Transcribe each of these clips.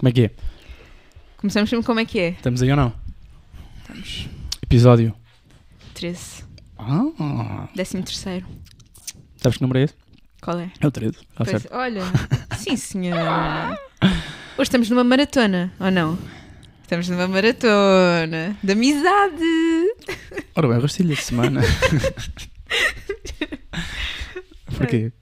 Como é que é? Começamos sempre como é que é. Estamos aí ou não? Estamos. Episódio. 13. Ah, 13 terceiro. sabes que número é esse? Qual é? É o 13. Está Pois, certo. olha. Sim, senhora. Hoje estamos numa maratona, ou não? Estamos numa maratona de amizade. Ora bem, rastilha de semana. Porquê?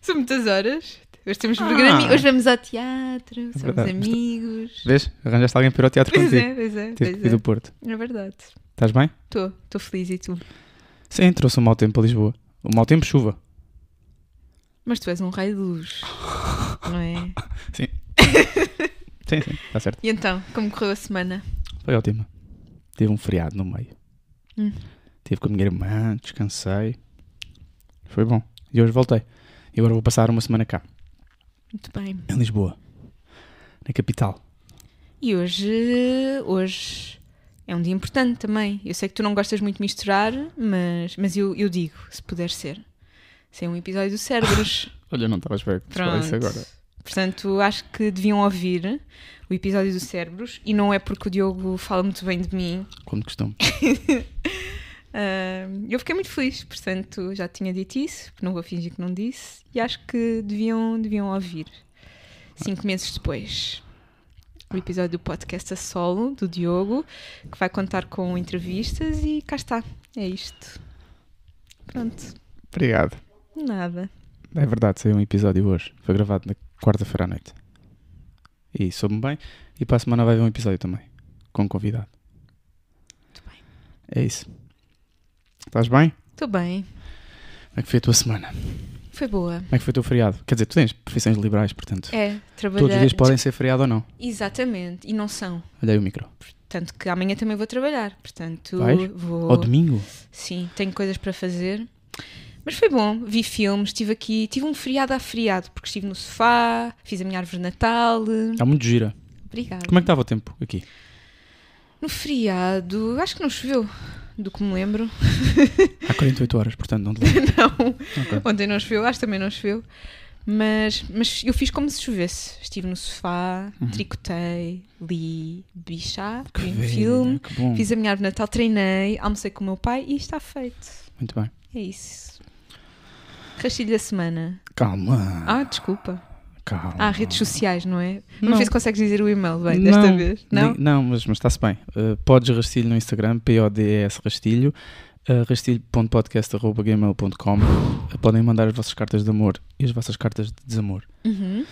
São muitas horas. Hoje temos Ah. programa. Hoje vamos ao teatro. Somos verdade. amigos. Vês? Arranjaste alguém para ir ao teatro Pois contigo. é, pois é. Tive que Pois vir do é. Porto. é verdade. Estás bem? Estou. Estou feliz e tu? Sim, trouxe o mau tempo a Lisboa. O mau tempo, chuva. Mas tu és um raio de luz. Não é? Sim, sim, está certo. E então, como correu a semana? Foi ótimo. Tive um feriado no meio. Hum. Tive com a minha irmã, descansei. Foi bom. E hoje voltei. E agora vou passar uma semana cá, Muito bem. em Lisboa. Na capital. E hoje, hoje é um dia importante também. Eu sei que tu não gostas muito de misturar, mas, mas eu, eu digo, se puder ser. Se é um episódio do Cérebros. Olha, não estava a esperar que Pronto. isso agora. Portanto, acho que deviam ouvir o episódio do Cérebros. E não é porque o Diogo fala muito bem de mim. Como de costume. Ah, eu fiquei muito feliz, portanto, já tinha dito isso, não vou fingir que não disse. E acho que deviam, deviam ouvir. Cinco meses depois. O episódio do podcast a solo, do Diogo, que vai contar com entrevistas e cá está. É isto. Pronto. Obrigado. Nada. É verdade, saiu um episódio hoje. Foi gravado na quarta-feira à noite. E soube-me bem. E para a semana vai haver um episódio também. Com um convidado. Muito bem. É isso. Estás bem? Estou bem. Como é que foi a tua semana? Foi boa. Como é que foi o teu feriado? Quer dizer, tu tens profissões liberais, portanto. É, trabalhar. Todos os dias podem ser feriado ou não. Exatamente. E não são. Olha aí o micro. Tanto que amanhã também vou trabalhar. Portanto, Vais? vou. Ao domingo? Sim, tenho coisas para fazer. Mas foi bom, vi filmes, estive aqui, tive um feriado a feriado, porque estive no sofá, fiz a minha árvore de Natal. Está muito gira. Obrigada. Como é que estava o tempo aqui? No feriado, acho que não choveu, do que me lembro. Há 48 horas, portanto não te lembro. não, Ok. ontem não choveu, acho que também não choveu. Mas, mas eu fiz como se chovesse. Estive no sofá, Uhum. tricotei, li, bebi chá, Que vi um filme, fiz a minha árvore de Natal, treinei, almocei com o meu pai e está feito. Muito bem. É isso. Rastilho da semana. Calma. Ah, desculpa. Calma. Ah, redes sociais, não é? Não. Vamos ver se consegues dizer o e-mail bem desta Não, vez. Não? Não, mas, mas está-se bem. Uh, podes rastilho no Instagram, P-O-D-E-S rastilho, uh, rastilho.podcast.gmail.com. Uh, podem mandar as vossas cartas de amor e as vossas cartas de desamor. Uhum.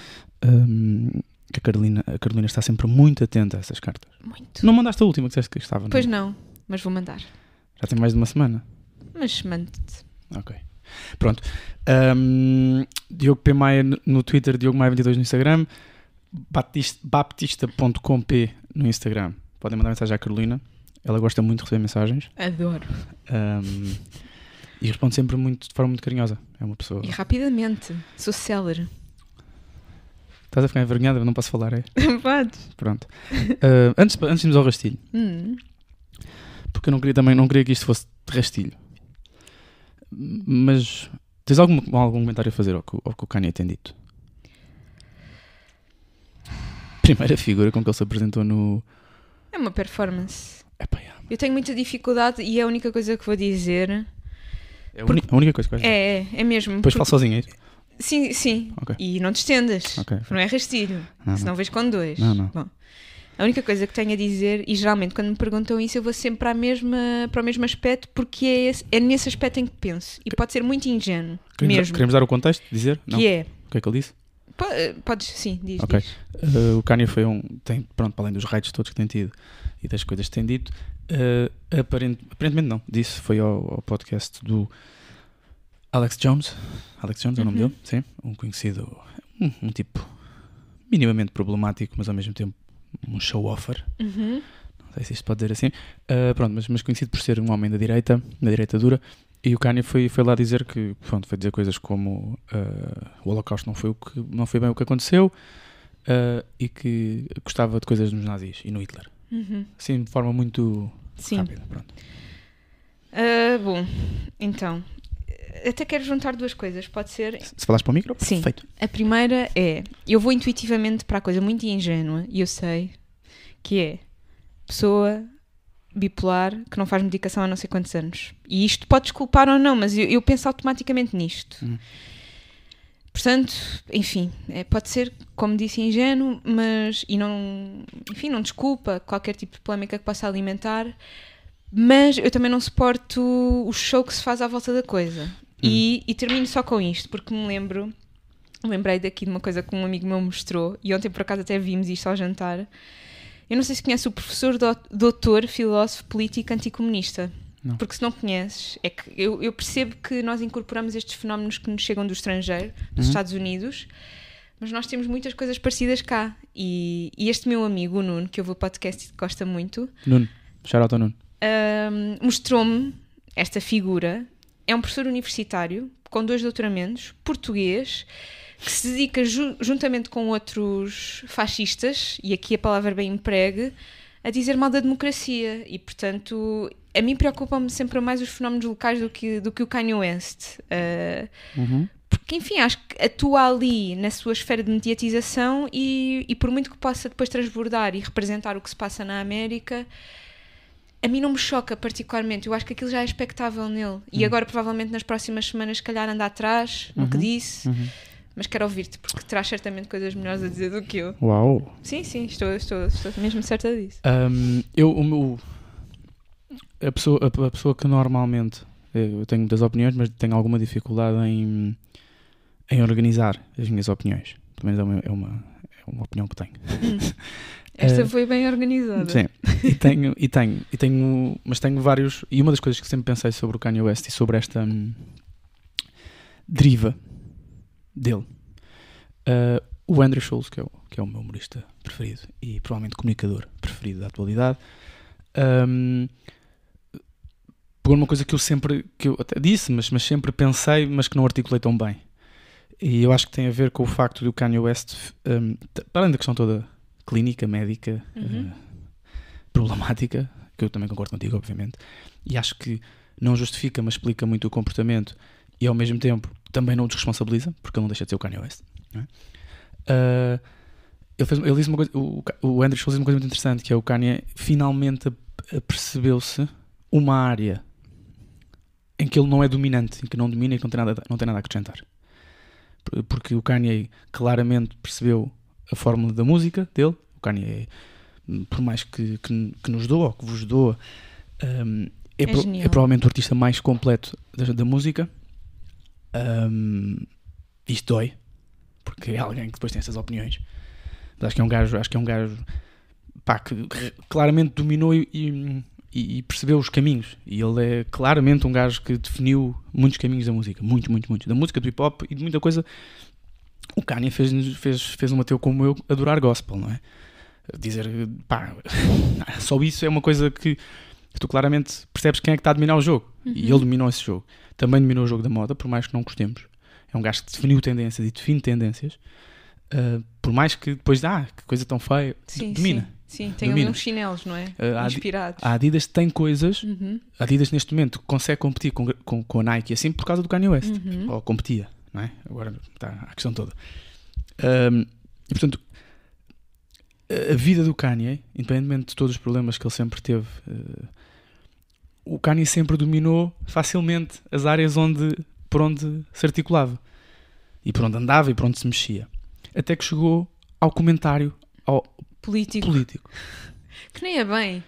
Um, que a Carolina, a Carolina está sempre muito atenta a essas cartas. Muito. Não mandaste a última que disseste que estava, não? Pois não, mas vou mandar. Já tem mais de uma semana. Mas mando-te. Ok. Pronto. Um, Diogo P. Maia no- Twitter, Diogo Maia 22 no Instagram, baptista- baptista.com.p no Instagram. Podem mandar mensagem à Carolina. Ela gosta muito de receber mensagens Adoro. um, e responde sempre muito, de forma muito carinhosa. É uma pessoa. E rapidamente. Sou célere. Estás a ficar envergonhada? Não posso falar, é? Podes. Pronto. Uh, antes, antes de irmos ao rastilho, Hum. porque eu não queria também, não queria que isto fosse de rastilho. Mas tens algum, algum comentário a fazer ao que, ao que o Kanye tem dito? Primeira figura com que ele se apresentou no. É uma performance. Epá, é. Eu tenho muita dificuldade e é a única coisa que vou dizer. É a, uni- a única coisa que vais dizer. É, é, é mesmo. Depois porque- falo sozinho, é isso? Sim, sim. Ok. E não te estendas. Ok. Não é rastilho. Não, Senão vês com dois. Não, não. Bom, a única coisa que tenho a dizer, e geralmente quando me perguntam isso, eu vou sempre para, a mesma, para o mesmo aspecto, porque é, esse- é nesse aspecto em que penso. E pode ser muito ingênuo, Queremos, mesmo. queremos dar o contexto? Dizer? Não. Que é. O que é que ele disse? Eh, Podes, sim, diz. Ok. diz. Uh, o Kanye foi um. Tem, pronto, para além dos raids todos que tem tido e das coisas que tem dito, uh, aparent- aparentemente não. Disse, foi ao, ao podcast do Alex Jones. Alex Jones é o nome Uhum. dele, sim. Um conhecido, um, um tipo minimamente problemático, mas ao mesmo tempo um show-offer. Uhum. Não sei se isto pode dizer assim. Uh, pronto, mas, mas conhecido por ser um homem da direita, da direita dura. E o Kanye foi, foi lá dizer que, pronto, foi dizer coisas como uh, o Holocausto não foi, o que, não foi bem o que aconteceu uh, e que gostava de coisas nos nazis e no Hitler. Uhum. Assim, de forma muito Sim. rápida. Pronto. Ah, bom, então, até quero juntar duas coisas, pode ser? Se falares para o micro, Sim. perfeito. A primeira é, eu vou intuitivamente para a coisa muito ingênua, e eu sei, que é pessoa bipolar que não faz medicação há não sei quantos anos. E isto pode desculpar ou não, mas eu, eu penso automaticamente nisto. Hum. Portanto, enfim, é, pode ser, como disse, ingênuo, mas e não, enfim, não desculpa qualquer tipo de polémica que possa alimentar, mas eu também não suporto o show que se faz à volta da coisa. E, e termino só com isto, porque me lembro, lembrei daqui de uma coisa que um amigo meu mostrou, e ontem por acaso até vimos isto ao jantar. Eu não sei se conhece o professor do- doutor, filósofo, político anticomunista. Não. Porque se não conheces, é que eu, eu percebo que nós incorporamos estes fenómenos que nos chegam do estrangeiro, dos Uhum. Estados Unidos, mas nós temos muitas coisas parecidas cá. E, e este meu amigo, o Nuno, que ouve o podcast e gosta muito, Nuno, shout out ao Nuno. Ahm, mostrou-me esta figura. É um professor universitário com dois doutoramentos, português, que se dedica ju- juntamente com outros fascistas, e aqui a palavra bem empregue, a dizer mal da democracia. E, portanto, a mim preocupam-me sempre mais os fenómenos locais do que, do que o Kanye West. Ah, Uhum. porque, enfim, acho que atua ali na sua esfera de mediatização e, e por muito que possa depois transbordar e representar o que se passa na América, a mim não me choca particularmente. Eu acho que aquilo já é expectável nele. E agora, provavelmente, nas próximas semanas, se calhar anda atrás no que disse. Uhum. Mas quero ouvir-te, porque terás certamente coisas melhores a dizer do que eu. Uau! Sim, sim, estou, estou, estou mesmo certa disso. Um, eu, o meu, a, pessoa, a, a pessoa que normalmente eu tenho muitas opiniões, mas tenho alguma dificuldade em, em organizar as minhas opiniões. Pelo menos é uma, é uma, é uma opinião que tenho. Esta Eh, foi bem organizada. Sim, e tenho, e tenho, e tenho, mas tenho vários. E uma das coisas que sempre pensei sobre o Kanye West e sobre esta hum, deriva dele, uh, o Andrew Schultz, que é o, que é o meu humorista preferido e provavelmente comunicador preferido da atualidade, um, pegou numa coisa que eu sempre, que eu até disse, mas, mas sempre pensei, mas que não articulei tão bem. E eu acho que tem a ver com o facto do Kanye West, um, para além da questão toda clínica, médica, Uhum. uh, problemática, que eu também concordo contigo, obviamente, e acho que não justifica, mas explica muito o comportamento e ao mesmo tempo também não o desresponsabiliza, porque ele não deixa de ser o Kanye West. é? Uh, ele, fez, ele disse uma coisa, o, o Andrew Schultz disse uma coisa muito interessante, que é o Kanye finalmente percebeu-se uma área em que ele não é dominante, em que não domina e que não tem nada, não tem nada a acrescentar. Por- Porque o Kanye claramente percebeu a fórmula da música dele. O Kanye, por mais que, que, que nos doa, ou que vos doa, um, é, É pro- é provavelmente o artista mais completo da, da música. Um, isto dói, porque é alguém que depois tem essas opiniões. Mas acho que é um gajo, acho que é um gajo pá, que claramente dominou e, e- e percebeu os caminhos. E ele é claramente um gajo que definiu muitos caminhos da música. Muito, muito, muito. Da música, do hip hop e de muita coisa. O Kanye fez, fez, fez um Mateu como eu adorar gospel, não é? Dizer, pá, só isso é uma coisa que tu claramente percebes quem é que está a dominar o jogo. E ele dominou esse jogo. Também dominou o jogo da moda, por mais que não gostemos. É um gajo que definiu tendências e define tendências. Uh, por mais que depois, ah, que coisa tão feia, Sim, domina. sim. Sim, tem ali Domina. uns chinelos, não é? Uh, di- Inspirados. A Adidas tem coisas, Uhum, a Adidas neste momento consegue competir com, com, com a Nike assim por causa do Kanye West. uhum. Ou competia, não é? Agora está a questão toda. Um, e portanto, a vida do Kanye, independentemente de todos os problemas que ele sempre teve, uh, o Kanye sempre dominou facilmente as áreas onde, por onde se articulava. E por onde andava e por onde se mexia. Até que chegou ao comentário ao Político. político. Que nem é bem.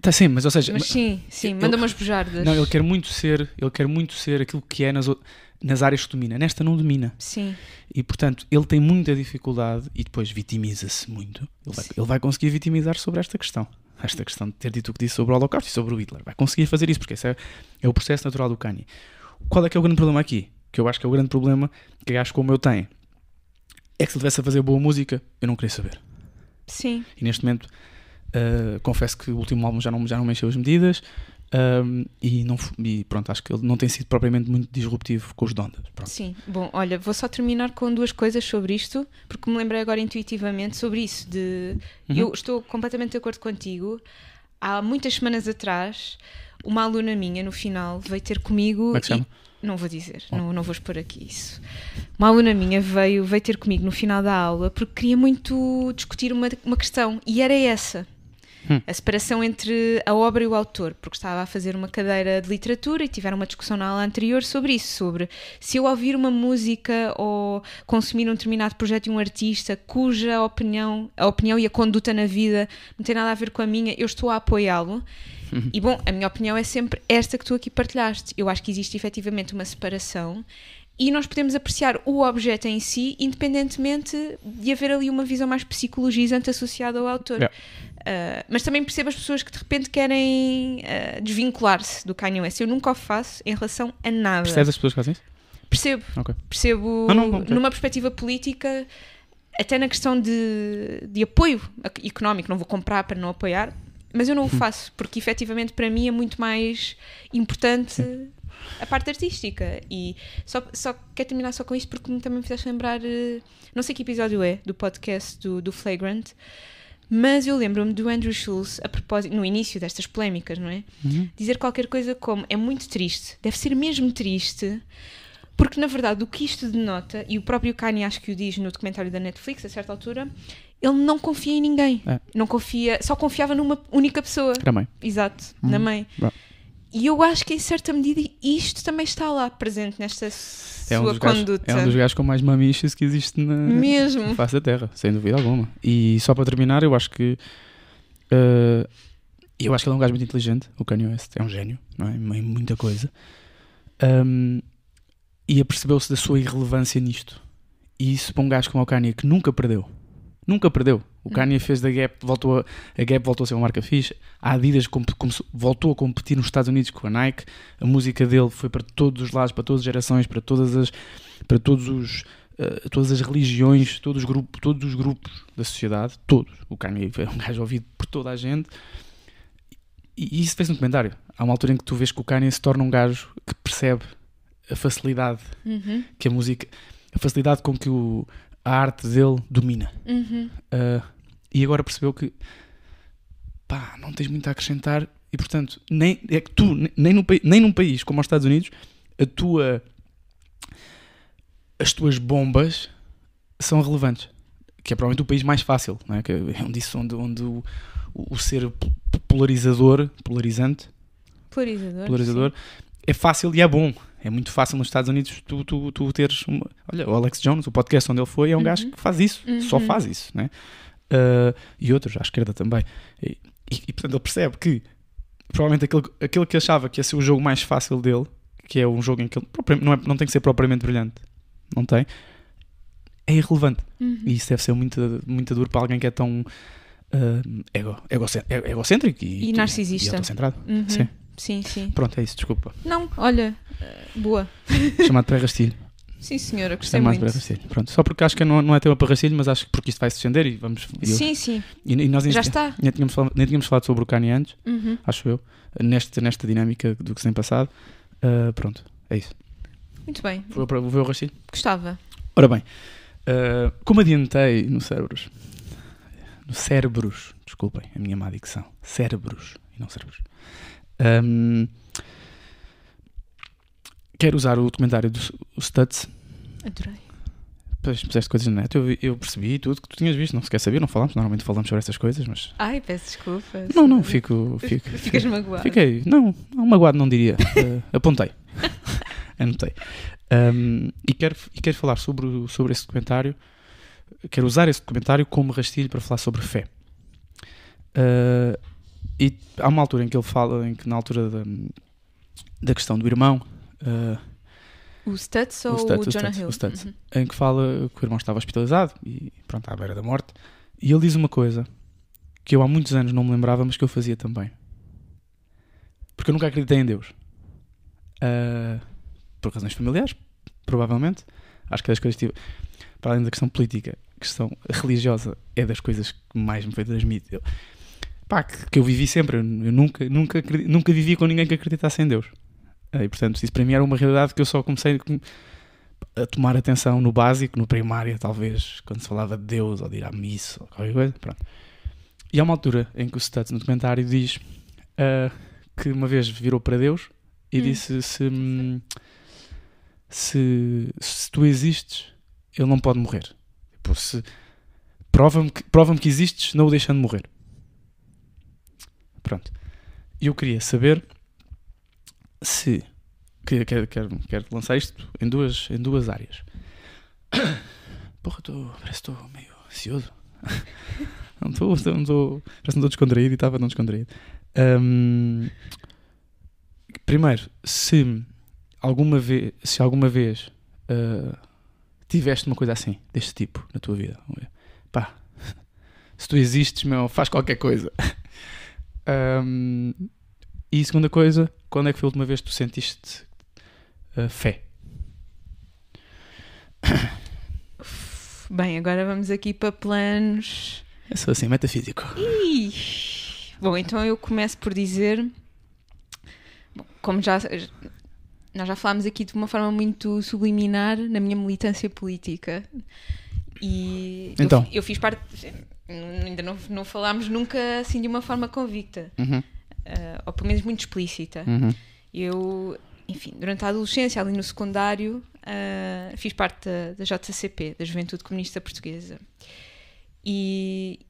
Tá, sim, mas ou seja, Mas sim, sim, ele- manda umas bujardas. Não, ele quer muito ser, ele quer muito ser aquilo que é nas, o- nas áreas que domina. Nesta não domina. Sim, E portanto, ele tem muita dificuldade e depois vitimiza-se muito. Ele vai, ele vai conseguir vitimizar sobre esta questão. Esta questão de ter dito o que disse sobre o Holocausto e sobre o Hitler. Vai conseguir fazer isso, porque esse é, é o processo natural do Kanye. Qual é que é o grande problema aqui? Que eu acho que é o grande problema que gajos como eu tenho. É que se ele tivesse a fazer boa música, eu não queria saber. sim. E neste momento, uh, confesso que o último álbum já não, já não me encheu as medidas. Um, e, não, e pronto, acho que ele não tem sido propriamente muito disruptivo com os Dondas. Pronto. Sim, bom, olha, vou só terminar com duas coisas sobre isto, porque me lembrei agora intuitivamente sobre isso. De Uhum. eu estou completamente de acordo contigo. Há muitas semanas atrás, uma aluna minha no final veio ter comigo Como é que se e- chama? não vou dizer, não, não vou expor aqui isso. Uma aluna minha veio, veio ter comigo no final da aula porque queria muito discutir uma, uma questão e era essa. Hum. A separação entre a obra e o autor, porque estava a fazer uma cadeira de literatura e tiveram uma discussão na aula anterior sobre isso, sobre se eu ouvir uma música ou consumir um determinado projeto de um artista cuja opinião, a opinião e a conduta na vida não tem nada a ver com a minha, eu estou a apoiá-lo. E bom, a minha opinião é sempre esta que tu aqui partilhaste. Eu acho que existe efetivamente uma separação e nós podemos apreciar o objeto em si, independentemente de haver ali uma visão mais psicologizante associada ao autor. Yeah. Uh, mas também percebo as pessoas que de repente querem uh, desvincular-se do Kanye West. Eu nunca o faço em relação a nada. Percebes as pessoas que fazem isso? Percebo. Ok. Percebo Não, não, não, numa perspectiva política, até na questão de, de apoio económico. Não vou comprar para não apoiar, mas eu não o faço, porque efetivamente para mim é muito mais importante a parte artística. E só, só quero terminar só com isto porque me também me fizeste lembrar, eh, não sei que episódio é, do podcast do, do Flagrant, mas eu lembro-me do Andrew Schultz, a propósito, no início destas polémicas, não é? Uhum. Dizer qualquer coisa como é muito triste, deve ser mesmo triste, porque na verdade o que isto denota, e o próprio Kanye acho que o diz no documentário da Netflix a certa altura, ele não confia em ninguém. É. Não confia, só confiava numa única pessoa. Era mãe. Exato, na mãe. E eu acho que em certa medida isto também está lá presente nesta É um, sua dos gajos, conduta. é um dos gajos com mais mamiches que existe na, Mesmo. na face da Terra, sem dúvida alguma. E só para terminar, eu acho que. eh, eu acho que ele é um gajo muito inteligente, o Kanye West. É um gênio, não é? Em muita coisa. Um, e apercebeu-se da sua irrelevância nisto. E isso para um gajo como o Kanye, que nunca perdeu. Nunca perdeu. O Kanye fez da Gap, voltou a, a Gap voltou a ser uma marca fixe. A Adidas voltou a competir nos Estados Unidos com a Nike. A música dele foi para todos os lados, para todas as gerações, para todas as, para todos os, eh, todas as religiões, todos os grupos, todos os grupos da sociedade, todos. O Kanye é um gajo ouvido por toda a gente. E, e isso fez um comentário. Há uma altura em que tu vês que o Kanye se torna um gajo que percebe a facilidade Uhum, que a música, a facilidade com que o, a arte dele domina. uhum. Uh, e agora percebeu que pá, não tens muito a acrescentar e portanto, nem, é que tu, nem, num, nem num país como os Estados Unidos, a tua as tuas bombas são relevantes. Que é provavelmente o país mais fácil, não é? Que é onde, isso, onde, onde o, o, ser po- polarizador, polarizante, Polarizador. polarizador é fácil e é bom. É muito fácil nos Estados Unidos tu, tu, tu teres uma... Olha, o Alex Jones, o podcast onde ele foi, é um Uhum. gajo que faz isso, só Uhum. faz isso, né? Uh, e outros à esquerda também. E, e- e, portanto ele percebe que provavelmente aquele, aquele que achava que ia ser o jogo mais fácil dele, que é um jogo em que ele não, é, não tem que ser propriamente brilhante, não tem, é irrelevante. Uhum. E isso deve ser muito, muito duro para alguém que é tão uh, ego, egocê- egocêntrico e, E narcisista. E autocentrado. Uhum. Sim. Sim, sim. Pronto, é isso, desculpa. Não, olha, eh, boa. Chamado pré-rastilho. Sim, senhora, É gostei mais muito. pré-rastilho. Pronto, só porque acho que não, não é tema para rastilho, mas acho que porque isto vai se estender e vamos. eu- Sim, sim, e, e nós já nem- está. Nem tínhamos, falado, nem tínhamos falado sobre o Kanye antes, Uhum. acho eu, nesta, nesta dinâmica do que se tem passado. Ah, pronto, é isso. Muito bem, Vou, para- vou ver o rastilho. gostava. Ora bem, ah, como adiantei no cérebros, no cérebros, desculpem a minha má dicção, cérebros e não cérebros, Ahm, quero usar o documentário do o Stutz. Adorei. Depois puseste coisas na net, eu, eu percebi tudo que tu tinhas visto, não se quer saber, não falamos, normalmente falamos sobre essas coisas, mas. Ai, peço desculpa. Não, não, fico. fico Ficas magoado. Fiquei, não, não magoado não diria. Eh, apontei. Anotei. Um, e, quero, e quero falar sobre, sobre esse documentário. Quero usar esse documentário como rastilho para falar sobre fé. Uh, e há uma altura em que ele fala, em que na altura da, da questão do irmão, uh, O Stutz O ou o, Stutz, o Jonah Stutz, Hill? o Stutz. Uhum. em que fala que o irmão estava hospitalizado e pronto, à beira da morte. E ele diz uma coisa que eu há muitos anos não me lembrava, mas que eu fazia também. Porque eu nunca acreditei em Deus. Ah, por razões familiares, provavelmente. Acho que é das coisas que tive, para além da questão política, a questão religiosa é das coisas que mais me foi transmitido. Pá, que, que eu vivi sempre. Eu, eu nunca, nunca, nunca vivi com ninguém que acreditasse em Deus. Ah, e portanto, isso para mim era uma realidade que eu só comecei a tomar atenção no básico, no primário, talvez, quando se falava de Deus ou de ir à missa ou qualquer coisa. Pronto. E há uma altura em que o Stutz no documentário diz ah, que uma vez virou para Deus e Hum. disse se. hum, se, se tu existes, ele não pode morrer. Tipo, se prova-me que, prova que existes, não o deixando morrer. Pronto. Eu queria saber se quero, quero, quero, lançar isto em duas, em duas áreas. Porra, tô, parece que estou meio ansioso. não estou, não parece que não estou descontraído e estava não descontraído. Um, primeiro, se alguma vez, se alguma vez uh, tiveste uma coisa assim, deste tipo, na tua vida, pá, se tu existes, meu, faz qualquer coisa. Um, e segunda coisa, quando é que foi a última vez que tu sentiste uh, fé? Bem, agora vamos aqui para planos. É só assim, metafísico. Ih. Bom, então eu começo por dizer. Bom, como já. Nós já falámos aqui de uma forma muito subliminar na minha militância política. E então. eu, eu fiz parte. Ainda não, não falámos nunca assim de uma forma convicta. Uhum. Uh, ou pelo menos muito explícita. Uhum. Eu, enfim, durante a adolescência, ali no secundário, uh, fiz parte da, da, JCP, da Juventude Comunista Portuguesa. E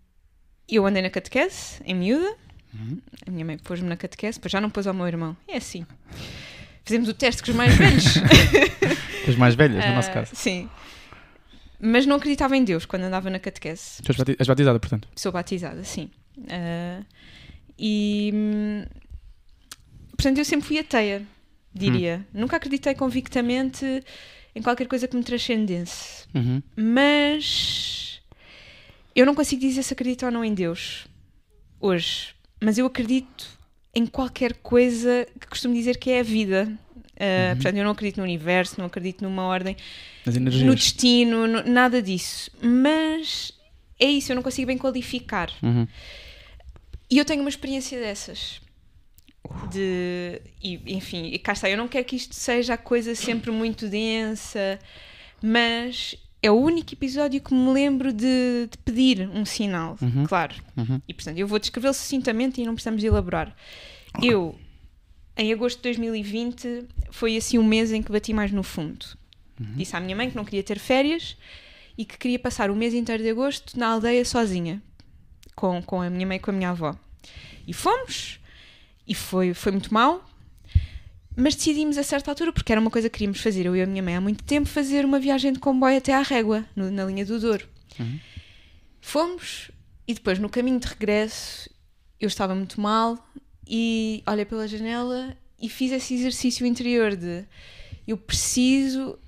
eu andei na catequese, em miúda. Uhum. A minha mãe pôs-me na catequese, depois já não pôs ao meu irmão. É assim. Fizemos o teste com os mais velhos. As mais velhas, no uh, nosso caso. Sim. Mas não acreditava em Deus quando andava na catequese. Tu és batizada, portanto? Sou batizada, sim. Uh, e. Hum, portanto, eu sempre fui ateia diria. Hum. Nunca acreditei convictamente em qualquer coisa que me transcendesse. Uhum. Mas eu não consigo dizer se acredito ou não em Deus hoje. Mas eu acredito em qualquer coisa que costumo dizer que é a vida. Uh, uhum. Portanto, eu não acredito no universo, não acredito numa ordem, no destino, no, nada disso. Mas é isso, eu não consigo bem qualificar. Uhum. E eu tenho uma experiência dessas de e, enfim, e cá está, eu não quero que isto seja a coisa sempre muito densa, mas é o único episódio que me lembro de, de pedir um sinal, uhum. claro. Uhum. E portanto, eu vou descrevê-lo sucintamente e não precisamos elaborar. Eu, em agosto de 2020, foi assim um mês em que bati mais no fundo. Uhum. Disse à minha mãe que não queria ter férias e que queria passar o mês inteiro de agosto na aldeia sozinha, com, com a minha mãe e com a minha avó. E fomos, e foi, foi muito mal. Mas decidimos a certa altura, porque era uma coisa que queríamos fazer, eu e a minha mãe há muito tempo, fazer uma viagem de comboio até à Régua, no, na linha do Douro. Uhum. Fomos e depois no caminho de regresso eu estava muito mal e olhei pela janela e fiz esse exercício interior de eu preciso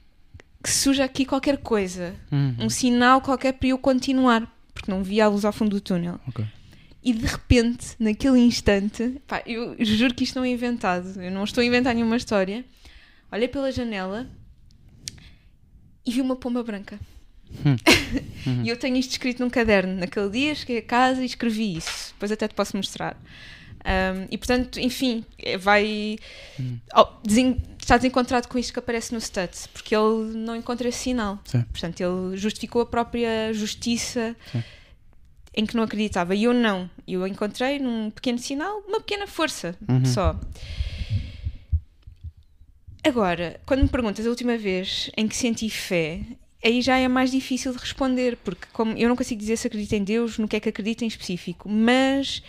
que surja aqui qualquer coisa, uhum. um sinal qualquer para eu continuar, porque não via a luz ao fundo do túnel. Okay. E de repente, naquele instante, pá, eu juro que isto não é inventado, eu não estou a inventar nenhuma história. Olhei pela janela e vi uma pomba branca. Hum. Uhum. e eu tenho isto escrito num caderno. Naquele dia cheguei a casa e escrevi isso. Depois até te posso mostrar. Um, e portanto, enfim, é, vai. Hum. Oh, desen... Está desencontrado com isto que aparece no Stats, porque ele não encontra esse sinal. Sim. Portanto, ele justificou a própria justiça. Sim em que não acreditava. E eu não. Eu encontrei num pequeno sinal uma pequena força uhum. só. Agora, quando me perguntas a última vez em que senti fé, aí já é mais difícil de responder, porque como eu não consigo dizer se acredito em Deus, no que é que acredito em específico, mas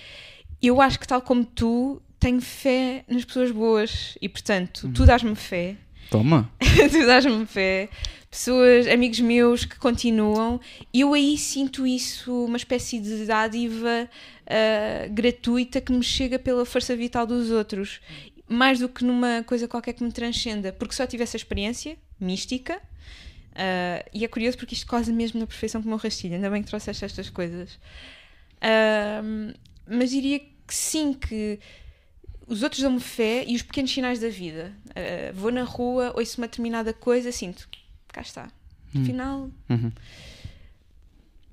eu acho que tal como tu, tenho fé nas pessoas boas e portanto, uhum. tu dás-me fé. Toma! tu dás-me fé pessoas, amigos meus que continuam, eu aí sinto isso, uma espécie de dádiva uh, gratuita que me chega pela força vital dos outros, mais do que numa coisa qualquer que me transcenda, porque só tive essa experiência mística. Uh, e é curioso porque isto quase mesmo na perfeição como o rastilho, ainda bem que trouxeste estas coisas. Uh, mas diria que sim, que os outros dão-me fé e os pequenos sinais da vida. Uh, vou na rua, ouço uma determinada coisa, sinto cá está. Hum. Afinal, uhum.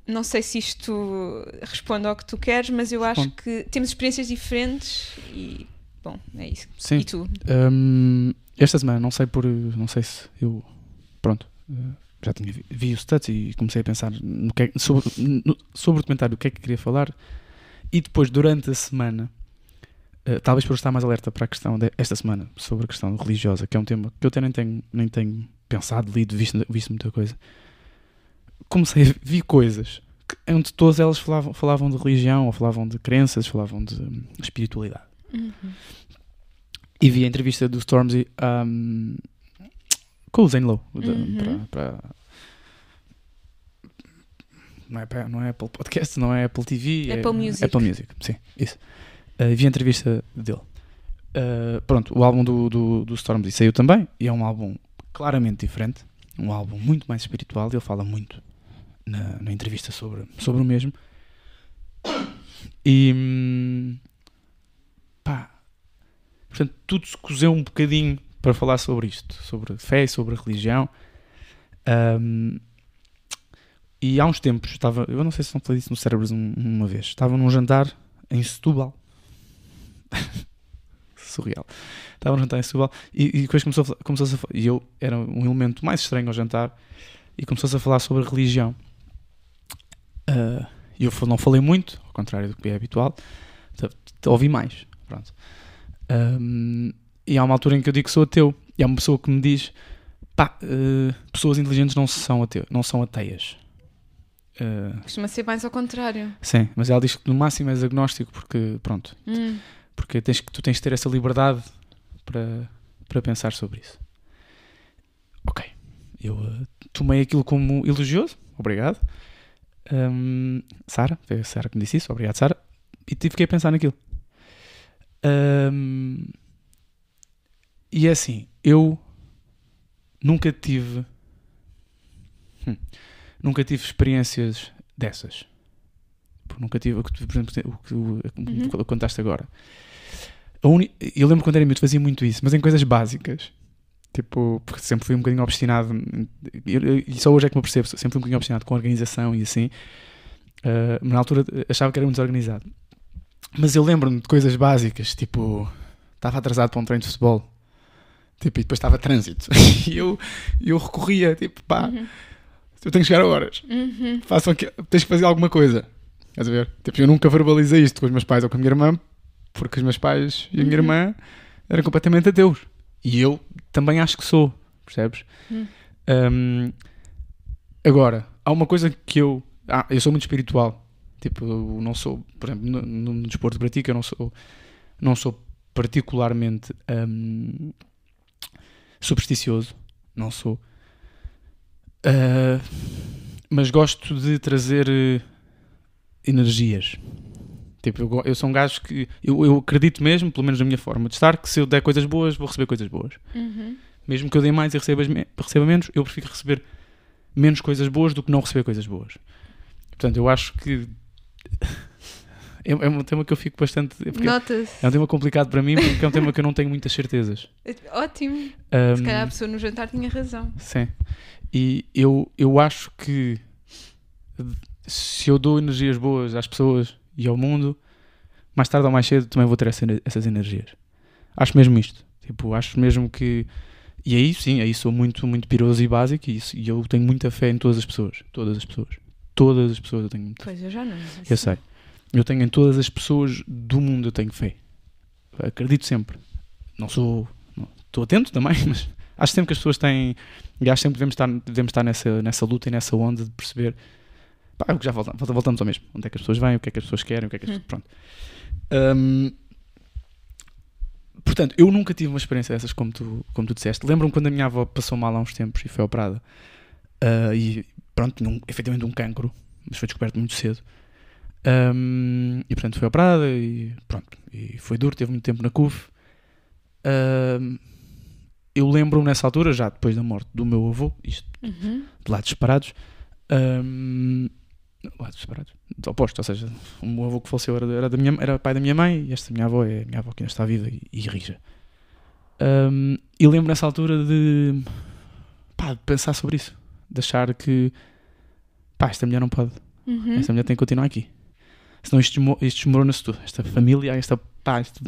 não sei se isto responde ao que tu queres, mas eu acho que temos experiências diferentes e bom, é isso. Sim. E tu? Um, esta semana, não sei por. Não sei se eu. Pronto. Uh, já tinha vi, vi o stats e comecei a pensar no que é, sobre, no, sobre o documentário, o que é que queria falar. E depois, durante a semana, uh, talvez por estar mais alerta para a questão desta semana, sobre a questão religiosa, que é um tema que eu até nem tenho, nem tenho pensado, lido, visto, visto muita coisa. Comecei a vi coisas que, onde todas elas falavam, falavam de religião, ou falavam de crenças, falavam de hum, espiritualidade. Uhum. E vi a entrevista do Stormzy um, com o Zane Lowe Uhum. para- não, é, não é Apple Podcast, não é Apple TV, Apple Music. Apple Music, sim, isso. Uh, vi a entrevista dele. Uh, pronto, o álbum do, do, do Stormzy saiu também e é um álbum claramente diferente, um álbum muito mais espiritual. Ele fala muito na, na entrevista sobre, sobre o mesmo. E hum, pá, portanto, tudo se cozeu um bocadinho para falar sobre isto, sobre fé e sobre religião. Hum, e há uns tempos, estava, eu não sei se não falei disso no Cérebros um- uma vez, estava num jantar em Setúbal. Surreal. Estava num jantar em Setúbal e, e depois começou começou-se a fa- e eu era um elemento mais estranho ao jantar e começou-se a falar sobre religião. Ah, E eu não falei muito, ao contrário do que é habitual, ouvi mais. Pronto. Ahm, e há uma altura em que eu digo que sou ateu, e há uma pessoa que me diz: pá, eh, pessoas inteligentes não são, ateu, não são ateias. Ah, Costuma ser mais ao contrário. sim, mas ela diz que no máximo és agnóstico porque, pronto, Hum. porque tens, tu tens de ter essa liberdade para, para pensar sobre isso. Ok, eu eh, tomei aquilo como elogioso, obrigado. Ahm, Sara, foi a Sara que me disse isso, obrigado Sara. E tive que pensar naquilo. Ahm, e é assim, eu nunca tive hum, nunca tive experiências dessas. Porque Nunca tive o que, tu- por exemplo, o que Uhum. contaste agora. Uni- Eu lembro quando era miúdo fazia muito isso, mas em coisas básicas. Tipo, porque sempre fui um bocadinho obstinado. E só hoje é que me percebo. Sempre fui um bocadinho obstinado com a organização e assim. Ah, na altura achava que era muito desorganizado. Mas eu lembro-me de coisas básicas, tipo, estava atrasado para um treino de futebol. Tipo, e depois estava trânsito. E eu, eu recorria, tipo, pá, Uhum. Eu tenho que chegar a horas. Uhum. Façam aqui, tens que fazer alguma coisa. Estás a ver? Tipo, eu nunca verbalizei isto com os meus pais ou com a minha irmã, porque os meus pais e a minha Uhum. irmã eram completamente ateus. E eu também acho que sou, percebes? Hum. Hum, agora, há uma coisa que eu. Ah, eu sou muito espiritual. Tipo, eu não sou, por exemplo, no, no desporto que pratico, eu não sou, não sou particularmente hum, supersticioso. Não sou. Ah, mas gosto de trazer eh, energias. Tipo, eu, eu sou um gajo que. Eu, eu acredito mesmo, pelo menos na minha forma de estar, que se eu der coisas boas, vou receber coisas boas. Uhum. Mesmo que eu dê mais e receba, receba menos, eu prefiro receber menos coisas boas do que não receber coisas boas. Portanto, eu acho que. É, é um tema que eu fico bastante. é é um tema complicado para mim porque é um tema que eu não tenho muitas certezas. Ótimo. Se Ahm, calhar a pessoa no jantar tinha razão. Sim. E eu, eu acho que se eu dou energias boas às pessoas e ao mundo, mais tarde ou mais cedo também vou ter essa- essas energias. Acho mesmo isto. Tipo, acho mesmo que. E aí sim, aí sou muito, muito piroso e básico e, isso- e eu tenho muita fé em todas as pessoas. Todas as pessoas. Todas as pessoas eu tenho muita Pois eu já não. eu sei. Eu tenho em todas as pessoas do mundo, eu tenho fé. Acredito sempre. Não sou. não- Estou atento também, mas acho sempre que as pessoas têm. E acho sempre que devemos estar, devemos estar nessa, nessa luta e nessa onda de perceber. Pá, é o que já voltamos, volta- voltamos ao mesmo. Onde é que as pessoas vêm, o que é que as pessoas querem, o que é que as Hum. Pronto. Hum, portanto, eu nunca tive uma experiência dessas como tu, como tu disseste. Lembro-me quando a minha avó passou mal há uns tempos e foi operada. Ah, e pronto, tinha um, efetivamente um cancro, mas foi descoberto muito cedo. Um, e portanto foi operada e pronto. E foi duro, teve muito tempo na CUF. Um, eu lembro-me nessa altura, já depois da morte do meu avô, isto Uhum. de lados separados, um, lados separados, de opostos, ou seja, o meu avô que faleceu era, era, da minha, era pai da minha mãe e esta minha avó é a minha avó que ainda está viva e, e rija. Um, e lembro nessa altura de, pá, de pensar sobre isso, de achar que pá, esta mulher não pode, Uhum. esta mulher tem que continuar aqui. Senão isto, isto desmorona-se tudo. Esta família, esta pá, isto-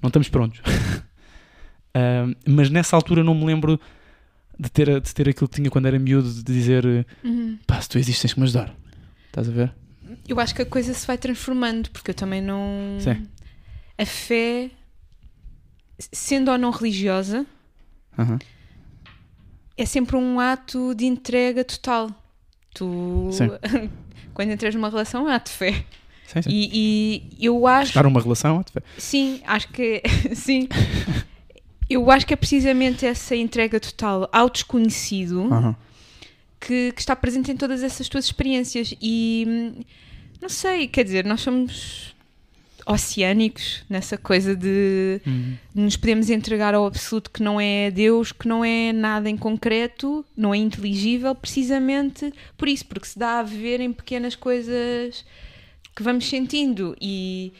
não estamos prontos. Um, mas nessa altura não me lembro de ter, de ter aquilo que tinha quando era miúdo, de dizer Uhum. pá, se tu existes tens que me ajudar. Estás a ver? Eu acho que a coisa se vai transformando, porque eu também não. Sim. A fé, sendo ou não religiosa, Aham. é sempre um ato de entrega total. Tu, quando entras numa relação, é ato de fé. Sim, sim. E, e eu acho. Estar numa relação, até- Sim, acho que sim. Eu acho que é precisamente essa entrega total ao desconhecido Aham. que, que está presente em todas essas tuas experiências. E hum, não sei, quer dizer, nós somos oceânicos nessa coisa de Uhum. nos podemos entregar ao absoluto que não é Deus, que não é nada em concreto, não é inteligível, precisamente por isso, porque se dá a ver em pequenas coisas que vamos sentindo. E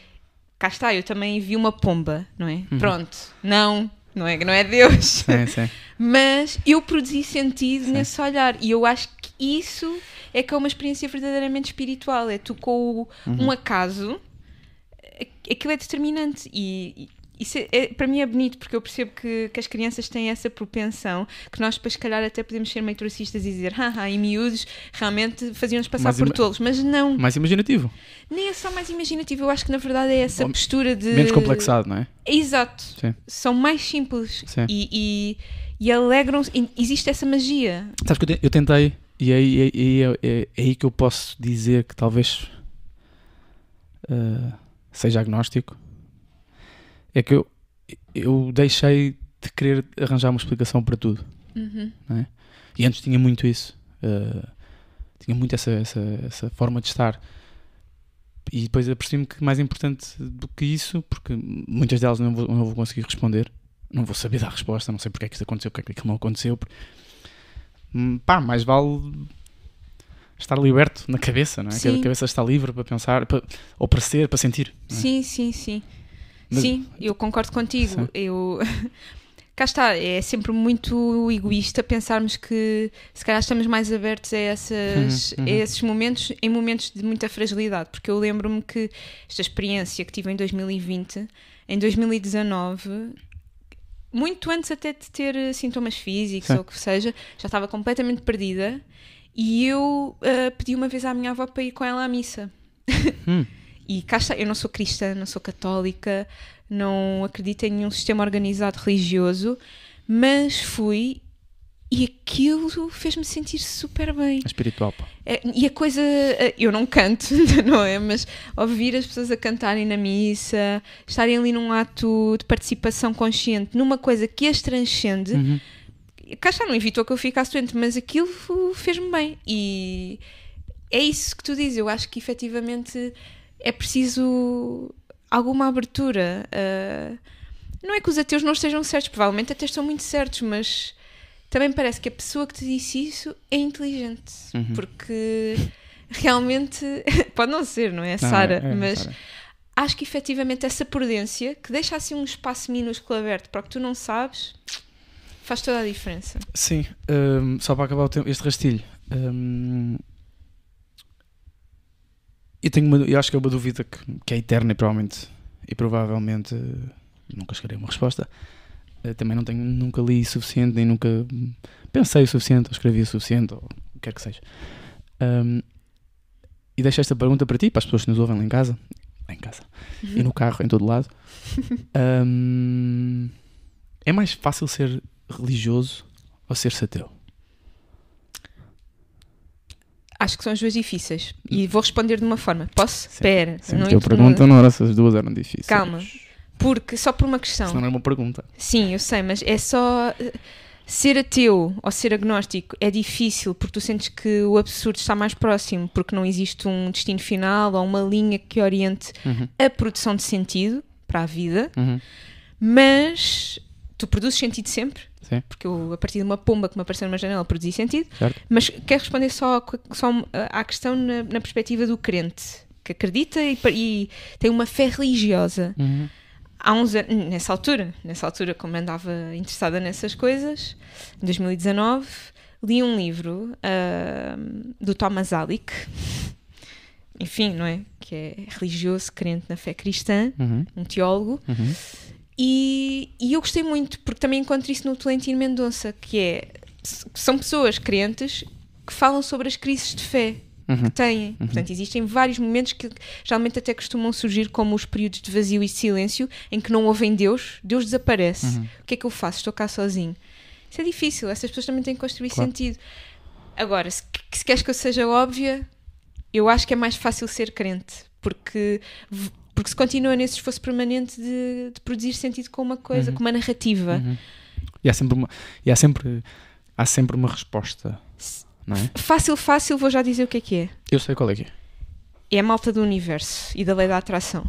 cá está, eu também vi uma pomba, não é? Pronto, não, não é, não é Deus. Sim, sim. Mas eu produzi sentido nesse olhar e eu acho que isso é que é uma experiência verdadeiramente espiritual. É tu com o- um acaso, aquilo é determinante e. isso é, é- para mim é bonito porque eu percebo que, que as crianças têm essa propensão que nós depois se calhar até podemos ser meio trocistas e dizer haha, e miúdos realmente faziam-nos passar Mas por tolos, mas não, Mais imaginativo. nem é só mais imaginativo, eu acho que na verdade é essa Ou postura de Menos complexado, não é? Exato. Sim. São mais simples Sim. e, e, e alegram-se. Existe essa magia. Sabes que eu, te- eu tentei, e é, aí- é, aí- é- é- é aí que eu posso dizer que talvez ah, seja agnóstico. É que eu, eu deixei de querer arranjar uma explicação para tudo. Uhum. é? E antes tinha muito isso. ah, tinha muito essa, essa, essa forma de estar. E depois apercebi-me que mais importante do que isso, porque muitas delas não vou, não vou conseguir responder, não vou saber dar resposta, não sei porque é que isto aconteceu, porque é que aquilo não aconteceu. porque- Hum, Pá, mais vale estar liberto na cabeça, não é? Que Sim. a cabeça está livre para pensar, para, ou para ser, para sentir. é? Sim, sim, sim. Mas- Sim, eu concordo contigo. Sim. Eu. Cá está, é sempre muito egoísta pensarmos que se calhar estamos mais abertos a, essas, Uhum, uhum. a esses momentos em momentos de muita fragilidade, porque eu lembro-me que esta experiência que tive em 2020, em 2019, muito antes até de ter sintomas físicos Sim. ou o que seja, já estava completamente perdida e eu eh, pedi uma vez à minha avó para ir com ela à missa. Hum. E cá está, eu não sou cristã, não sou católica, não acredito em nenhum sistema organizado religioso, mas fui e aquilo fez-me sentir super bem. É espiritual, pá. É, E a coisa, eu não canto, não é? Mas ouvir as pessoas a cantarem na missa, estarem ali num ato de participação consciente, numa coisa que as transcende, Uhum. cá está, não evitou que eu ficasse doente, mas aquilo fez-me bem. E é isso que tu dizes. Eu acho que efetivamente é preciso alguma abertura. Ah, não é que os ateus não estejam certos, provavelmente até estão muito certos, mas também parece que a pessoa que te disse isso é inteligente. Uhum. Porque realmente pode não ser, não é, Não, Sara? é- é, mas Sara. acho que efetivamente essa prudência que deixa assim um espaço minúsculo aberto para o que tu não sabes faz toda a diferença. Sim, hum, só para acabar o tempo, este rastilho. hum, eu tenho uma, eu acho que é uma dúvida que, que é eterna e provavelmente e provavelmente eh, nunca chegarei a uma resposta. Eh, também não tenho, nunca li o suficiente, nem nunca pensei o suficiente, ou escrevi o suficiente, ou o que quer que seja. Hum, e deixo esta pergunta para ti, para as pessoas que nos ouvem lá em casa, lá em casa, e no carro, em todo lado. Hum, é mais fácil ser religioso ou ser ateu? Acho que são as duas difíceis. E vou responder de uma forma. Posso? Espera. Sempre não que eu pergunto, não era se as duas eram difíceis. Calma. Porque, só por uma questão. Senão não era uma pergunta. Sim, eu sei, mas é só. eh, Ser ateu ou ser agnóstico é difícil porque tu sentes que o absurdo está mais próximo, porque não existe um destino final ou uma linha que oriente Uhum, a produção de sentido para a vida, uhum, mas tu produzes sentido sempre, Sim. porque eu, a partir de uma pomba que me apareceu numa janela, produzi sentido. Certo. Mas quero responder só, só à questão na, na perspectiva do crente, que acredita e, e tem uma fé religiosa. uhum. Há uns anos, nessa altura, nessa altura, como andava interessada nessas coisas, em 2019, li um livro ah, do Thomas Alick, enfim, não é? Que é religioso, crente na fé cristã, Uhum, um teólogo, uhum. E, e eu gostei muito, porque também encontro isso no Tolentino Mendonça, que é, são pessoas crentes que falam sobre as crises de fé Uhum. que têm. Portanto, existem vários momentos que geralmente até costumam surgir como os períodos de vazio e silêncio, em que não ouvem Deus, Deus desaparece. Uhum. O que é que eu faço? Estou cá sozinho. Isso é difícil, essas pessoas também têm que construir Claro. sentido. Agora, se, se queres que eu seja óbvia, eu acho que é mais fácil ser crente, porque, porque se continua nesse esforço permanente de, de produzir sentido com uma coisa, Uhum. com uma narrativa. Uhum. E há sempre uma, e há sempre, há sempre uma resposta, não é? Fácil, fácil, vou já dizer o que é que é. Eu sei qual é que é. É a malta do universo e da lei da atração,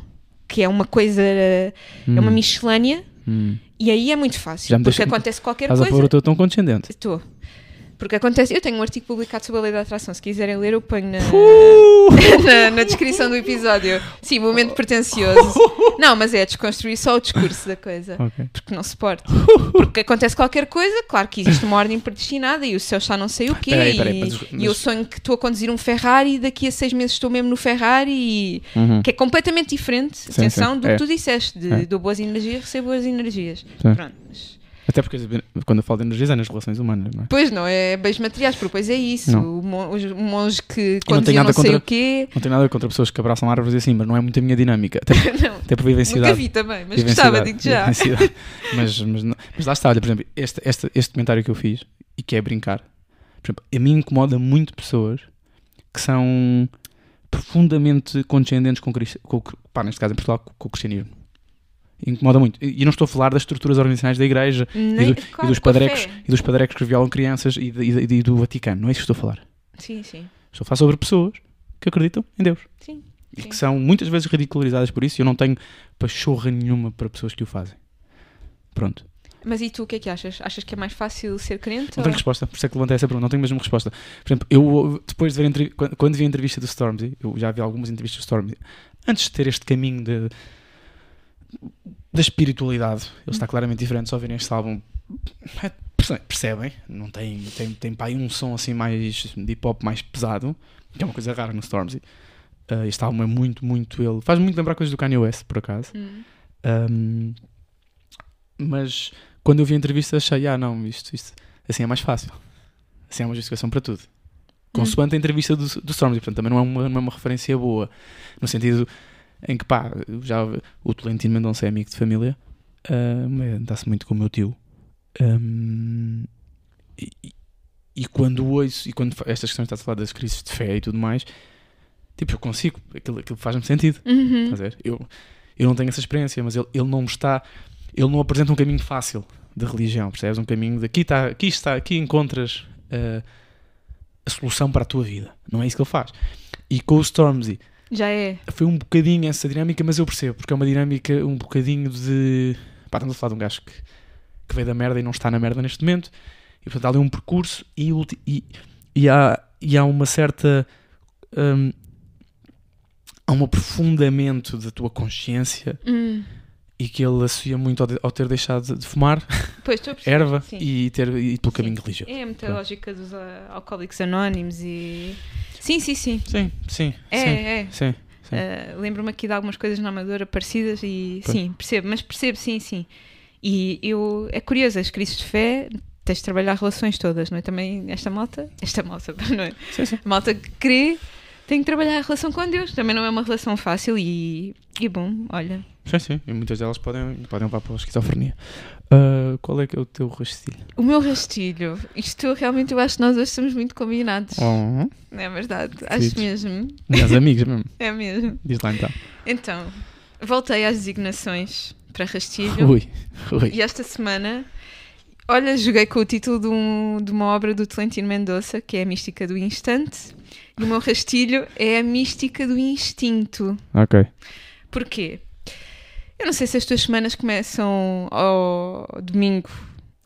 que é uma coisa, é uma Hum, miscelânea, hum. e aí é muito fácil, Já me porque deixa- acontece qualquer Estás a coisa. pôr o teu tom condescendente. Estou. Porque acontece, eu tenho um artigo publicado sobre a lei da atração, se quiserem ler eu ponho na, na, na descrição do episódio. Sim, momento pretencioso. Não, mas é desconstruir só o discurso da coisa. Ok. Porque não se pode. Porque acontece qualquer coisa, claro que existe uma ordem predestinada e o céu está não sei o quê. Peraí, peraí, e, mas- e eu sonho que estou a conduzir um Ferrari e daqui a seis meses estou mesmo no Ferrari e Uhum. que é completamente diferente, Sim, atenção, sim, do é. que tu disseste, de É. dou boas energias, recebo boas energias. Sim. Pronto, mas- Até porque quando eu falo de energias é nas relações humanas, não é? Pois não, é bens materiais, porque depois é isso. Não. Os- o monge que não tenho não, nada sei contra- o quê. Não tenho nada contra pessoas que abraçam árvores e assim, mas não é muito a minha dinâmica. Até, Não, até por vivenciedade. nunca vi também, mas gostava, digo já. mas, mas, não- mas lá está, olha, por exemplo, este, este, este comentário que eu fiz, e que é brincar, por exemplo, a mim incomoda muito pessoas que são profundamente condescendentes com, com, pá, neste caso em Portugal, com, com o cristianismo. Incomoda muito. E não estou a falar das estruturas organizacionais da igreja Nem- e, do- claro, e dos padrecos, e dos padrecos que violam crianças e, de- e de- e do Vaticano. Não é isso que estou a falar. Sim, sim. Estou a falar sobre pessoas que acreditam em Deus. Sim. E Sim. que são muitas vezes ridicularizadas por isso e eu não tenho pachorra nenhuma para pessoas que o fazem. Pronto. Mas e tu o que é que achas? Achas que é mais fácil ser crente? Não ou- tenho resposta, por isso é que levantei essa pergunta, não tenho mesmo resposta. Por exemplo, eu depois de ver quando, quando vi a entrevista do Stormzy, eu já vi algumas entrevistas do Stormzy, antes de ter este caminho de, da espiritualidade, ele está claramente diferente, só verem este álbum é, perce- percebem, não tem, tem, tem pá, aí um som assim mais de hip hop mais pesado, que é uma coisa rara no Stormzy. Uh, este álbum é muito, muito ele. Faz muito lembrar coisas do Kanye West, por acaso. Hum. Um, mas quando eu vi a entrevista achei, ah não, isto, isto assim é mais fácil. Assim é uma justificação para tudo. Consoante a entrevista do, do Stormzy, portanto também não é, uma, não é uma referência boa. No sentido em que pá, já o Tolentino Mendonça é amigo de família, um, dá-se muito com o meu tio. Um, e, e quando ouço, e quando estas questões está a falar das crises de fé e tudo mais, tipo, eu consigo, aquilo, aquilo faz-me sentido. Uhum. Eu, eu não tenho essa experiência, mas ele, ele não me está. Ele não apresenta um caminho fácil de religião, percebes? Um caminho de aqui está, aqui está, aqui encontras uh, a solução para a tua vida. Não é isso que ele faz. E com o Stormzy Já é. foi um bocadinho essa dinâmica, mas eu percebo, porque é uma dinâmica um bocadinho de. Pá, estamos a falar de um gajo que, que veio da merda e não está na merda neste momento, e portanto há ali um percurso e, e, e, há, e há uma certa. hum, há um aprofundamento da tua consciência Hum. E que ele associa muito ao, de- ao ter deixado de- fumar Pois erva Sim. e ter ido pelo Sim. caminho religioso. É a muita Pronto. lógica dos ah, alcoólicos anónimos e. Sim, sim, sim. Sim, sim, É, sim, é. sim, sim. Ah, Lembro-me aqui de algumas coisas na Amadora parecidas e sim, percebo, mas percebo, sim, sim. E eu, é curioso, as crises de fé, tens de trabalhar relações todas, não é? Também esta malta, esta malta, não é? Sim, sim. Malta que crê tem que trabalhar a relação com Deus, também não é uma relação fácil e, e bom, olha. Sim, sim. E muitas delas podem, podem levar para a esquizofrenia. Ah, qual é que é o teu rastilho? O meu rastilho, isto realmente eu acho que nós hoje estamos muito combinados. Oh, Não é verdade? Acho mesmo. minhas amigas mesmo. É mesmo. Diz lá então. Então, voltei às designações para rastilho. Ui, ui. E esta semana, olha, joguei com o título de, um- de uma obra do Tolentino Mendonça, que é A Mística do Instante. E o meu rastilho é a Mística do Instinto. Ok. Porquê? Eu não sei se as tuas semanas começam ao domingo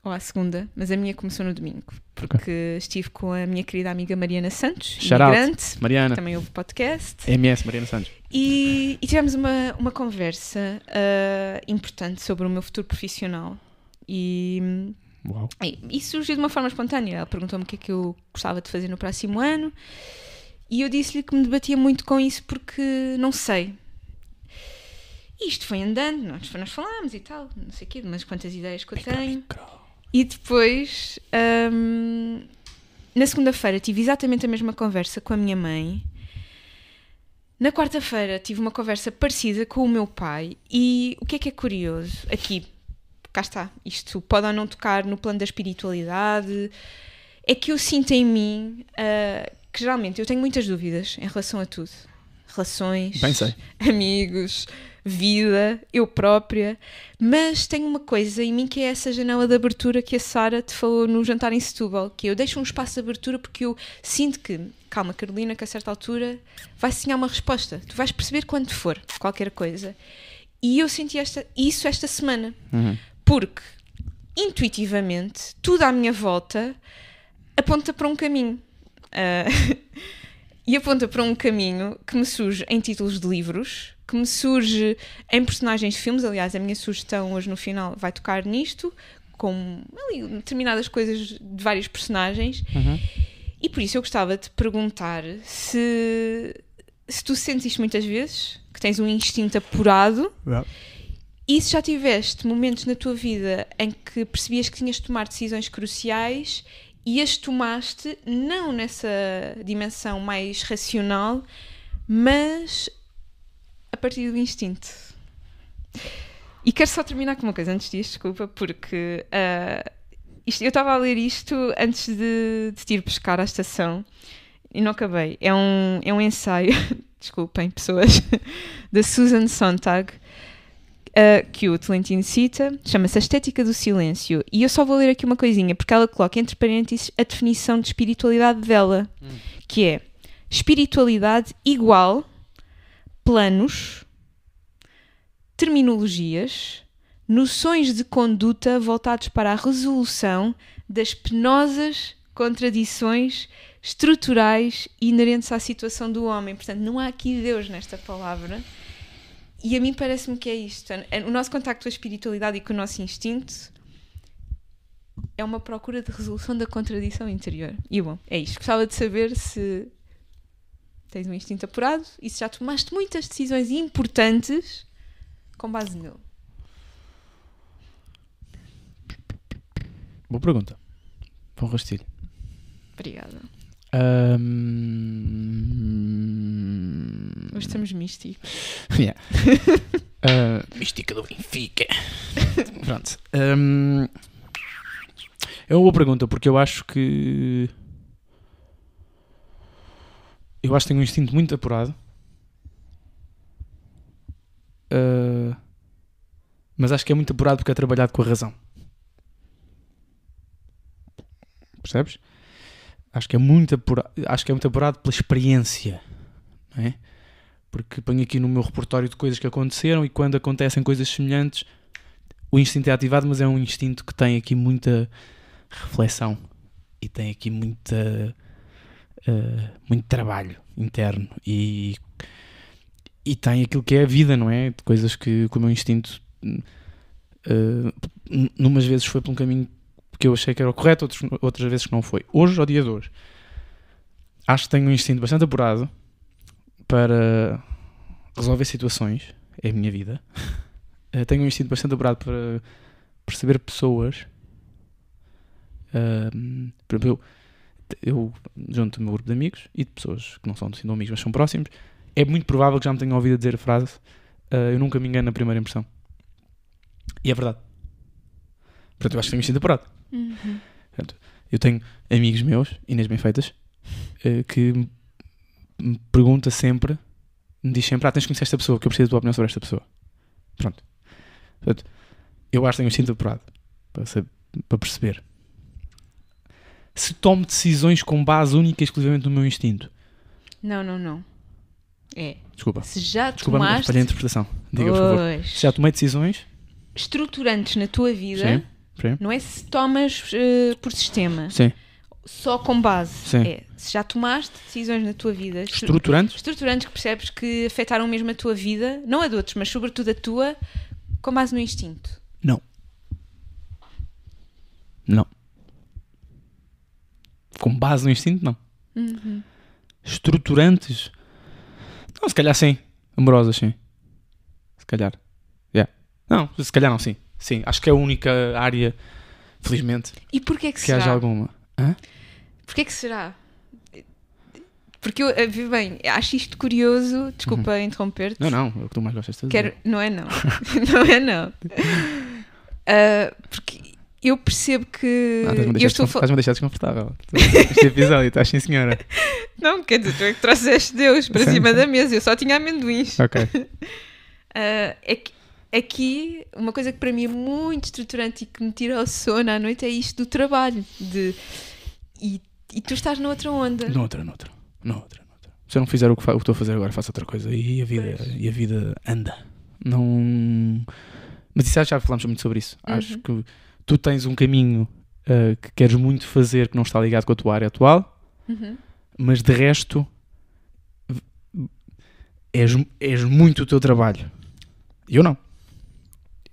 ou à segunda, mas a minha começou no domingo. Porque estive com a minha querida amiga Mariana Santos, Shout out. imigrante, Mariana. também houve podcast. MS, Mariana Santos. E, e tivemos uma, uma conversa ah, importante sobre o meu futuro profissional. E, Uau. e, e surgiu de uma forma espontânea. Ela perguntou-me o que é que eu gostava de fazer no próximo ano. E eu disse-lhe que me debatia muito com isso porque não sei. E isto foi andando, nós, nós falámos e tal, não sei o quê, mas quantas ideias que eu tenho. E depois, hum, na segunda-feira, tive exatamente a mesma conversa com a minha mãe. Na quarta-feira, tive uma conversa parecida com o meu pai. E o que é que é curioso? Aqui, cá está, isto pode ou não tocar no plano da espiritualidade, é que eu sinto em mim uh, que geralmente eu tenho muitas dúvidas em relação a tudo. Relações, Bem sei. amigos, vida, eu própria, mas tenho uma coisa em mim que é essa janela de abertura que a Sara te falou no jantar em Setúbal, que eu deixo um espaço de abertura porque eu sinto que, calma Carolina, que a certa altura vai se uma resposta, tu vais perceber quando for qualquer coisa. E eu senti esta, isso esta semana, Uhum. porque intuitivamente tudo à minha volta aponta para um caminho. Ah, e aponta para um caminho que me surge em títulos de livros, que me surge em personagens de filmes. Aliás, a minha sugestão hoje no final vai tocar nisto, com ali, determinadas coisas de vários personagens. Uhum. E por isso eu gostava de perguntar se, se tu sentes isto muitas vezes, que tens um instinto apurado, e se já tiveste momentos na tua vida em que percebias que tinhas de tomar decisões cruciais e as tomaste não nessa dimensão mais racional, mas a partir do instinto. E quero só terminar com uma coisa antes disto, desculpa, porque ah, isto- eu estava a ler isto antes de, de ir pescar à estação e não acabei. É um, é um ensaio, desculpem, pessoas, da Susan Sontag, uh, que o Tolentino cita, chama-se A Estética do Silêncio. E eu só vou ler aqui uma coisinha, porque ela coloca entre parênteses a definição de espiritualidade dela, que é espiritualidade igual planos, terminologias, noções de conduta voltados para a resolução das penosas contradições estruturais inerentes à situação do homem. Portanto, não há aqui Deus nesta palavra. E a mim parece-me que é isto. O nosso contacto com a espiritualidade e com o nosso instinto é uma procura de resolução da contradição interior. E bom, é isto. Gostava de saber se tens um instinto apurado e se já tomaste muitas decisões importantes com base nele. Boa pergunta. Bom rastilho. Obrigada. Ahm, Hoje estamos místicos. Yeah. Ah, mística do Benfica. Pronto. Ahm, é uma boa pergunta porque eu acho que. Eu acho que tenho um instinto muito apurado. Ah, mas acho que é muito apurado porque é trabalhado com a razão. Percebes? Acho que é muito apurado, acho que é muito apurado pela experiência. Não é? porque ponho aqui no meu repertório de coisas que aconteceram e quando acontecem coisas semelhantes o instinto é ativado, mas é um instinto que tem aqui muita reflexão e tem aqui muita eh, muito trabalho interno e, e tem aquilo que é a vida, não é? Coisas que, que o meu instinto n- numas vezes foi por um caminho que eu achei que era o correto, outros, outras vezes que não foi. Hoje, ao dia de hoje, acho que tenho um instinto bastante apurado para resolver situações, é a minha vida. Eh, tenho um instinto bastante apurado para perceber pessoas. Ahm, por exemplo, eu, eu junto o meu grupo de amigos e de pessoas que não são assim, amigos, mas são próximos, é muito provável que já me tenham ouvido dizer a frase ah, eu nunca me engano na primeira impressão. E é verdade. Portanto, eu acho que tenho instinto apurado. Uhum. Eu tenho amigos meus, Inês Benfeitas, eh, que me- pergunta sempre, me diz sempre, ah, tens de conhecer esta pessoa, porque eu preciso da tua opinião sobre esta pessoa. Pronto. Portanto, eu acho que tenho instinto apurado para, saber- para perceber. Se tomo decisões com base única e exclusivamente no meu instinto. Não, não, não. É. Desculpa. Se já Desculpa, mas tomaste falhei a interpretação. Diga, por favor. Pois. Se já tomei decisões, estruturantes na tua vida, sim, sim, não é se tomas eh, por sistema, sim. só com base. Sim. É, se já tomaste decisões na tua vida, estru- Estruturantes? estruturantes que percebes que afetaram mesmo a tua vida, não a de outros, mas sobretudo a tua, com base no instinto. Não. Não. Com base no instinto, não. Uhum. Estruturantes? Não, se calhar sim. Amorosas, sim. Se calhar. Yeah. Não, se calhar não, sim. Sim, acho que é a única área, felizmente, E porquê que, que será? haja alguma. Hã? Porquê que será? Porque eu, eh, vi bem, acho isto curioso, desculpa interromper-te. Não, não, é o que tu mais gostas de fazer. Quero, não é não. não é não. Ah, porque eu percebo que. Ah, estás-me a deixar desconf- a deixar desconfortável. Este episódio, estás sim, senhora. Não, quer dizer, tu é que trouxeste Deus para Sim, cima sim. da mesa, eu só tinha amendoins. Ok. Ah, é que aqui, uma coisa que para mim é muito estruturante e que me tira o sono à noite é isto do trabalho. De, e, e tu estás noutra onda. Noutra, noutra. Noutra, noutra. Se eu não fizer o que, estou a fazer agora, faço outra coisa. E a vida, Pois. e a vida anda. Não. Mas isso já falámos muito sobre isso. Uhum. Acho que tu tens um caminho ah, que queres muito fazer que não está ligado com a tua área atual, Uhum. mas de resto és, és muito o teu trabalho. Eu não.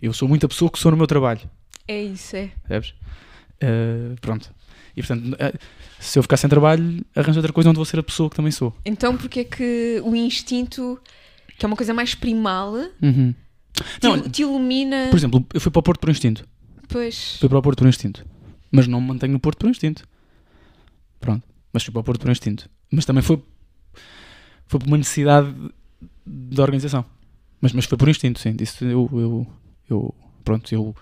Eu sou muita pessoa que sou no meu trabalho. É isso, é. Percebes? Uh, pronto. E portanto, uh, se eu ficar sem trabalho, arranjo outra coisa onde vou ser a pessoa que também sou. Então, porque é que o instinto, que é uma coisa mais primal, Uhum. te, Não, te ilumina. por exemplo, eu fui para o Porto por instinto. Pois. Fui para o Porto por instinto. Mas não me mantenho no Porto por instinto. Pronto. Mas fui para o Porto por instinto. Mas também foi, foi por uma necessidade da organização. Mas, mas foi por instinto, sim. Isso eu, eu, eu pronto, eu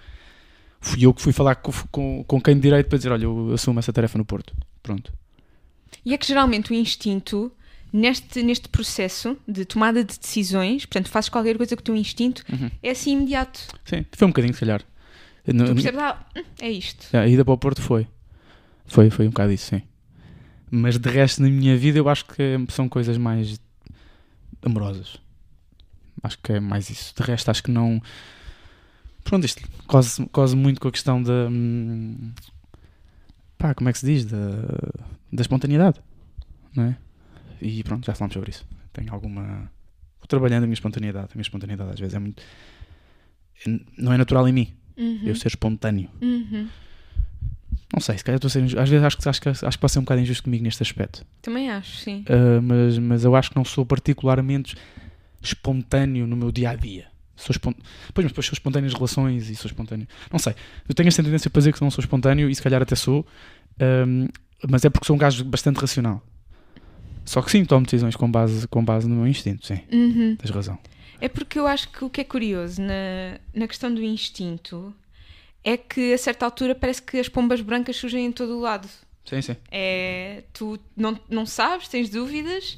fui eu que fui falar com, com, com quem de direito para dizer, olha, eu assumo essa tarefa no Porto. Pronto. E é que geralmente o instinto, neste, neste processo de tomada de decisões, portanto, fazes qualquer coisa com o teu instinto, Uhum. é assim imediato. Sim, foi um bocadinho, se calhar. No- Tu percebes, ah, hum, é isto. A ida para o Porto foi. Foi, foi um bocado isso, sim. Mas de resto, na minha vida, eu acho que são coisas mais amorosas. Acho que é mais isso. De resto, acho que não. Pronto, isto quase, quase muito com a questão da. hum, Pá, como é que se diz? Da, da espontaneidade. Não é? E pronto, já falamos sobre isso. Tenho alguma. Vou trabalhando a minha espontaneidade. A minha espontaneidade às vezes é muito. Não é natural em mim. Uhum. Eu ser espontâneo. Uhum. Não sei, se calhar estou a ser. Às vezes acho que, acho, que, acho que pode ser um bocado injusto comigo neste aspecto. Também acho, sim. Uh, mas, mas eu acho que não sou particularmente espontâneo no meu dia a dia. Sou espon... Pois, mas depois sou espontâneo nas relações e sou espontâneo. Não sei. Eu tenho esta tendência para dizer que não sou espontâneo e se calhar até sou, um, mas é porque sou um gajo bastante racional. Só que sim, tomo decisões com base, com base no meu instinto, sim. Uhum. Tens razão. É porque eu acho que o que é curioso na, na questão do instinto é que a certa altura parece que as pombas brancas surgem em todo o lado. Sim, sim. É, tu não, não sabes, tens dúvidas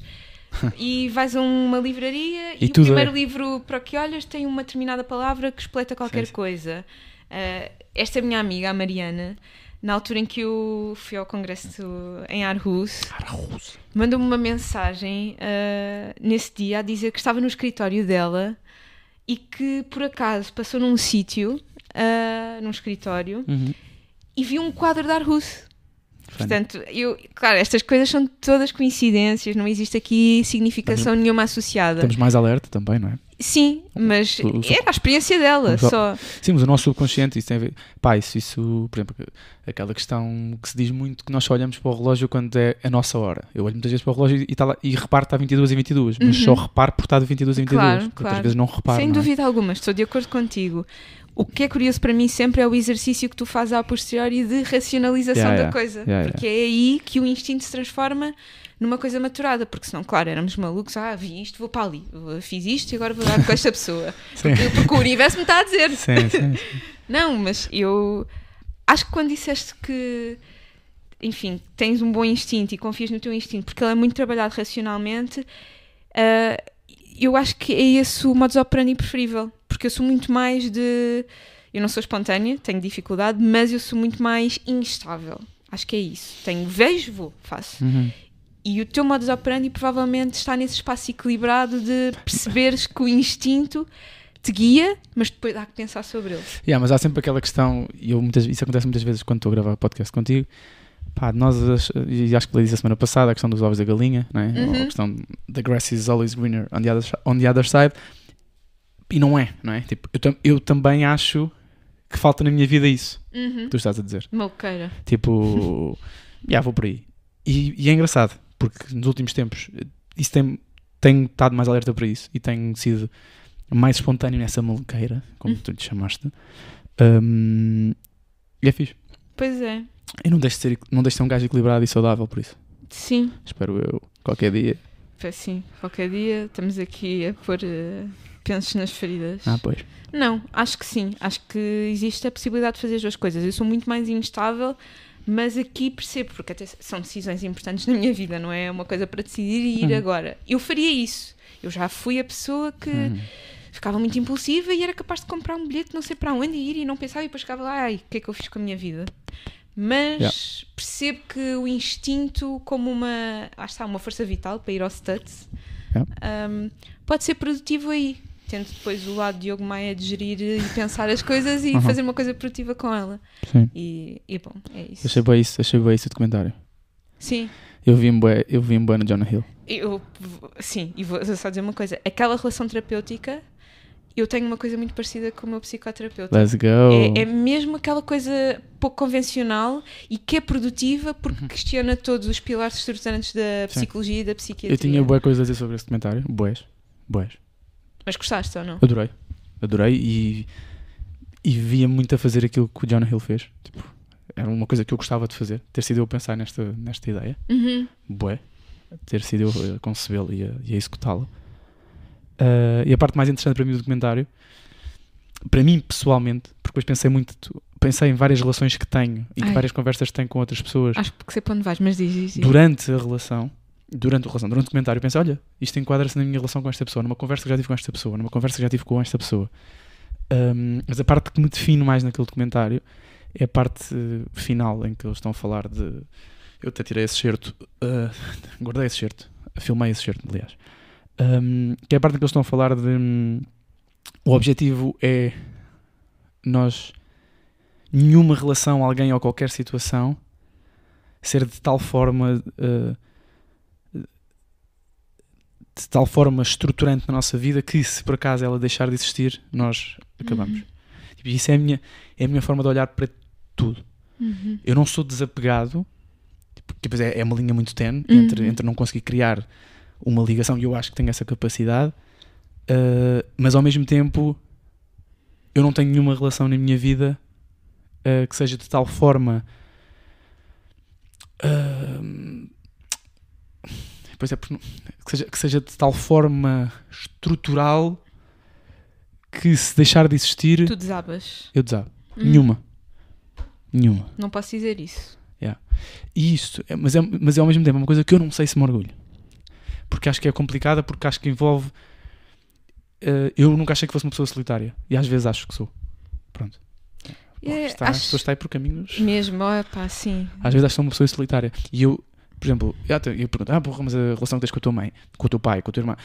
e vais a uma livraria e, E o primeiro é. livro para que olhas tem uma determinada palavra que expleta qualquer Sim, sim. coisa. Ah, esta minha amiga, a Mariana, na altura em que eu fui ao congresso em Aarhus, mandou-me uma mensagem ah, nesse dia a dizer que estava no escritório dela e que por acaso passou num sítio, ah, num escritório, Uhum. e viu um quadro de Aarhus. Portanto, eu, claro, estas coisas são todas coincidências, não existe aqui significação nenhuma associada. Estamos mais alerta também, não é? Sim, mas O- o- era a experiência dela, o- só. Sim, mas o nosso subconsciente, isso tem a ver. Pá, isso, isso, por exemplo, aquela questão que se diz muito que nós só olhamos para o relógio quando é a nossa hora. Eu olho muitas vezes para o relógio e, tá lá, e reparo que está 22 e 22, mas Uhum. só reparo por estar de 22 e 22. Claro, claro. vezes não reparo. Sem não é? dúvida alguma, estou de acordo contigo. O que é curioso para mim sempre é o exercício que tu fazes a posteriori de racionalização Yeah, da yeah. coisa. Yeah, porque é aí que o instinto se transforma numa coisa maturada. Porque senão, claro, éramos malucos, ah, vi isto, vou para ali, fiz isto e agora vou dar com esta pessoa. Eu- Porque o universo me está a dizer. Sim, sim, sim. Não, mas eu acho que quando disseste que, enfim, tens um bom instinto e confias no teu instinto, porque ele é muito trabalhado racionalmente, ah, eu acho que é esse o modus operandi preferível. Porque eu sou muito mais de. Eu não sou espontânea, tenho dificuldade, mas eu sou muito mais instável. Acho que é isso. Tenho, vejo, vou, faço. Uhum. E o teu modus operandi provavelmente está nesse espaço equilibrado de perceberes que o instinto te guia, mas depois há que pensar sobre ele. Yeah, mas há sempre aquela questão, e eu muitas, isso acontece muitas vezes quando estou a gravar podcast contigo. Pá, nós, e acho que lhe disse a semana passada, a questão dos ovos da galinha, não é? Uhum. a questão the grass is always greener on the other, on the other side. E não é, não é? Tipo, eu, tam- eu também acho que falta na minha vida isso Uhum. que tu estás a dizer. Maluqueira. Tipo, já vou por aí. E, e é engraçado, porque nos últimos tempos eh, isso tem, tenho estado mais alerta para isso e tenho sido mais espontâneo nessa maluqueira, como Hum. tu lhe chamaste. Um, e é fixe. Pois é. E não deixo de ser, não deixo de ser um gajo equilibrado e saudável por isso. Sim, Espero eu, qualquer dia. assim. Qualquer dia estamos aqui a pôr eh, penses nas feridas. Ah, pois. Não, acho que sim. Acho que existe a possibilidade de fazer as duas coisas. Eu sou muito mais instável, mas aqui percebo, porque até são decisões importantes na minha vida, não é uma coisa para decidir e ir Uhum. agora. Eu faria isso. Eu já fui a pessoa que Uhum. ficava muito impulsiva e era capaz de comprar um bilhete não sei para onde ir e não pensava e depois ficava lá, ai, o que é que eu fiz com a minha vida? Mas Yeah. percebo que o instinto como uma, ah, está, uma força vital para ir ao Studs Yeah. um, pode ser produtivo aí. Tendo depois o lado de Diogo Maia de gerir e pensar as coisas e Uhum. fazer uma coisa produtiva com ela. Sim. E, e bom, é isso. Achei bem isso, achei bem isso o documentário. Sim, Eu vi-me bué, eu vi bué no Jonah Hill. eu, sim, e vou só dizer uma coisa: aquela relação terapêutica, eu tenho uma coisa muito parecida com o meu psicoterapeuta. Let's go. É, é mesmo aquela coisa pouco convencional e que é produtiva porque questiona todos os pilares estruturantes da Uhum. Sim. psicologia e da psiquiatria. eu tinha boas coisas a dizer sobre esse documentário. Boas. Boas. Mas gostaste ou não? Adorei. Adorei e, e via muito a fazer aquilo que o Jonah Hill fez. Tipo, era uma coisa que eu gostava de fazer. Ter sido eu a pensar nesta, nesta ideia. Uhum. Bué. Ter sido eu a concebê-la e a, e a executá-la. Ah, e a parte mais interessante para mim do documentário, para mim pessoalmente, porque depois pensei muito, pensei em várias relações que tenho e várias conversas que tenho com outras pessoas Acho que sei para onde vais, mas diz, diz, diz. durante a relação, durante a relação, durante o documentário, eu pensei, olha, isto enquadra-se na minha relação com esta pessoa, numa conversa que já tive com esta pessoa, numa conversa que já tive com esta pessoa. Ahm, mas a parte que me define mais naquele documentário é a parte final em que eles estão a falar de. Eu até tirei esse certo, guardei esse certo, filmei esse certo, aliás. Ahm, que é a parte em que eles estão a falar de. hum, o objetivo é nós. Nenhuma relação, alguém ou qualquer situação ser de tal forma eh, de tal forma estruturante na nossa vida que se por acaso ela deixar de existir nós acabamos Uhum. Tipo, isso é a minha é a minha forma de olhar para tudo Uhum. eu não sou desapegado tipo, que depois é, é uma linha muito tenue Uhum. entre, entre não conseguir criar uma ligação e eu acho que tenho essa capacidade eh, mas ao mesmo tempo eu não tenho nenhuma relação na minha vida eh, que seja de tal forma Ahm, pois é, porque que seja, que seja de tal forma estrutural que se deixar de existir, Tu desabas. eu desabo. Hum, Nenhuma. Nenhuma. Não posso dizer isso. E isto, é- mas, é, mas é ao mesmo tempo uma coisa que eu não sei se me orgulho. Porque acho que é complicada, porque acho que envolve. eh, eu nunca achei que fosse uma pessoa solitária. E às vezes acho que sou. Pronto. É, está, acho- pessoas estão aí por caminhos. Mesmo, pá, sim. Às vezes acho que sou uma pessoa solitária. E eu, por exemplo, eu, pergunto, ah, porra, mas a relação que tens com a tua mãe, com o teu pai, com a tua irmã.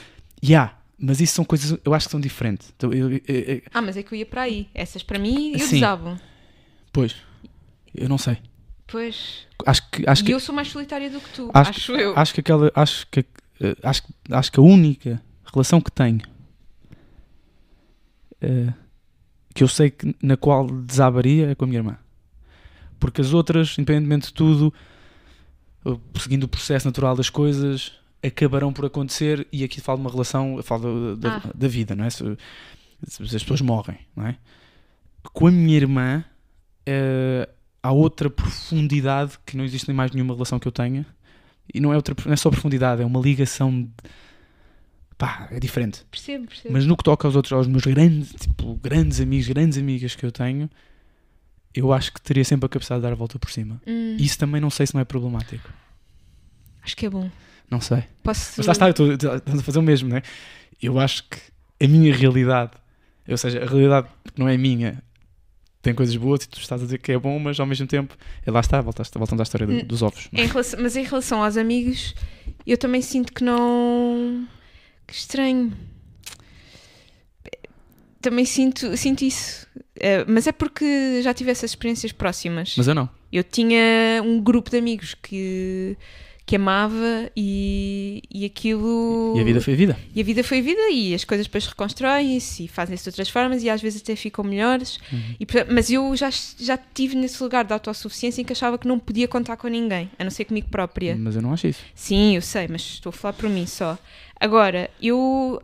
E há, mas isso são coisas, eu acho que são diferentes. Então, eu- eu- eu- Ah, mas é que eu ia para aí. Essas para mim, eu Sim. desabo. pois, eu não sei. Pois. Acho que, acho e que, eu sou mais solitária do que tu. Acho Acho, eu. acho que aquela, acho que, eh, acho, que- acho que a única relação que tenho eh, que eu sei que, na qual desabaria é com a minha irmã. Porque as outras, independentemente de tudo, seguindo o processo natural das coisas, acabarão por acontecer. E aqui falo de uma relação, falo da, da, Ah. da vida, não é? Se, se as pessoas morrem, não é? Com a minha irmã, eh, há outra profundidade que não existe em mais nenhuma relação que eu tenha. E não é, outra, não é só profundidade, é uma ligação. de- Pá, é diferente. Percebo, percebo. Mas no que toca aos outros, aos meus grandes, tipo, grandes amigos, grandes amigas que eu tenho, eu acho que teria sempre a capacidade de dar a volta por cima. Hum, Isso também não sei se não é problemático. Acho que é bom. Não sei. Posso. Mas lá está, eu estou- estamos a fazer o mesmo, não é? Eu acho que a minha realidade, ou seja, a realidade que não é minha, tem coisas boas e tu estás a dizer que é bom, mas ao mesmo tempo, é lá está, voltaste- voltamos à história do- Hum. dos ovos. não é? Em relação- mas em relação aos amigos, eu também sinto que não. Que estranho. Também sinto, sinto isso. Eh, mas é porque já tive essas experiências próximas. Mas eu não. Eu tinha um grupo de amigos que, que amava e, e aquilo. E a vida foi vida. E a vida foi vida e as coisas depois reconstroem-se e fazem-se de outras formas e às vezes até ficam melhores. Uhum. E, mas eu já, já estive nesse lugar de autossuficiência em que achava que não podia contar com ninguém, a não ser comigo própria. Mas eu não acho isso. Sim, eu sei, mas estou a falar por mim só. Agora, eu.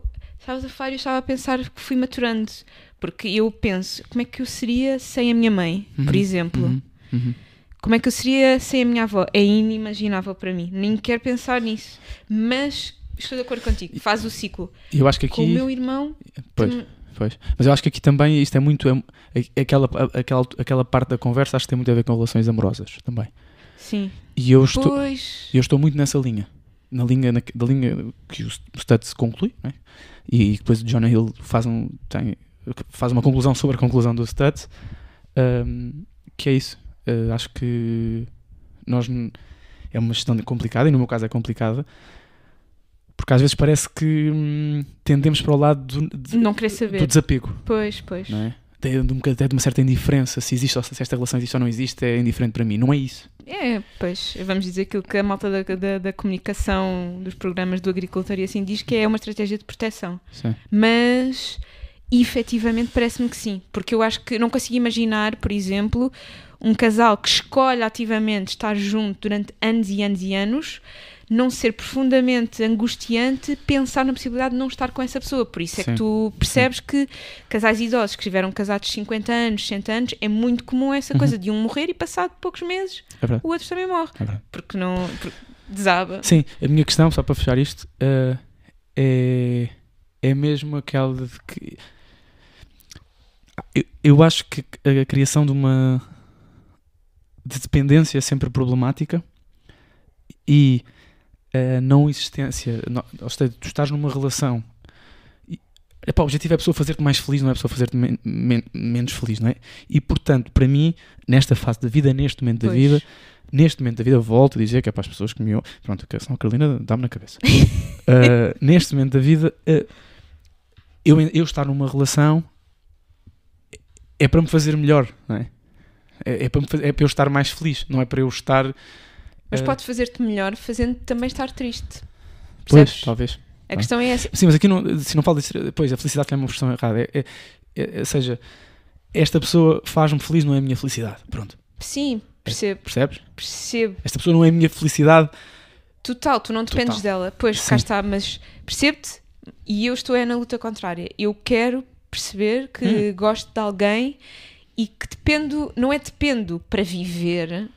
Estavas a falar e eu estava a pensar que fui maturando. Porque eu penso, como é que eu seria sem a minha mãe, por Uhum, exemplo? Uhum, uhum. Como é que eu seria sem a minha avó? É inimaginável para mim. Nem quero pensar nisso. Mas estou de acordo contigo. Faz o ciclo. Eu acho que Com o aqui. meu irmão. Pois, tam- pois. Mas eu acho que aqui também isto é muito. É, é- aquela, aquela, aquela parte da conversa acho que tem muito a ver com relações amorosas também. Sim. E eu estou, Pois. eu estou muito nessa linha. Na linha, na, da linha que o Studs conclui, né? e depois o Jonah Hill faz, um, tem, faz uma conclusão sobre a conclusão do Studs, um, que é isso. Uh, acho que nós é uma gestão complicada, e no meu caso é complicada, porque às vezes parece que hum, tendemos para o lado do, de- do desapego, Pois, pois. não é? Até de, um até de uma certa indiferença, se existe ou se esta relação existe ou não existe, é indiferente para mim. Não é isso. É, pois, vamos dizer aquilo que a malta da, da, da comunicação dos programas do agricultor e assim diz que é uma estratégia de proteção. Sim. Mas efetivamente parece-me que sim, porque eu acho que não consigo imaginar, por exemplo, um casal que escolhe ativamente estar junto durante anos e anos e anos, não ser profundamente angustiante pensar na possibilidade de não estar com essa pessoa. Por isso é Sim. que tu percebes que casais idosos que estiveram casados 50 anos, 60 anos, é muito comum essa Uhum. coisa de um morrer e passado poucos meses É o outro também morre. É. Porque não. porque desaba. Sim, a minha questão, só para fechar isto, eh, é, é mesmo aquela de que. Eu, eu acho que a criação de uma. De dependência é sempre problemática e a não existência. Ou seja, tu estás numa relação. e- Epá, o objetivo é a pessoa fazer-te mais feliz, não é a pessoa fazer-te men- men- menos feliz, não é? E portanto, para mim, nesta fase da vida, neste momento da Pois. vida, neste momento da vida, volto a dizer que é para as pessoas que me. ou- Pronto, a São Carolina dá-me na cabeça. Uh, neste momento da vida, uh, eu, eu estar numa relação é para me fazer melhor, não é? É, é para, fazer- é para eu estar mais feliz, não é para eu estar. Mas uh, pode fazer-te melhor fazendo também estar triste. Pois, Percebes? talvez. A questão é essa. Sim, mas aqui não, se não falo disso, pois a felicidade é uma versão errada. É, é- é- ou seja, esta pessoa faz-me feliz, não é a minha felicidade. Pronto, Sim, percebo, percebes? percebo. Esta pessoa não é a minha felicidade. Total, tu não dependes Total. dela. Pois, Sim. cá está, mas percebo-te e eu estou é na luta contrária. Eu quero perceber que Hum. gosto de alguém e que dependo, não é dependo para viver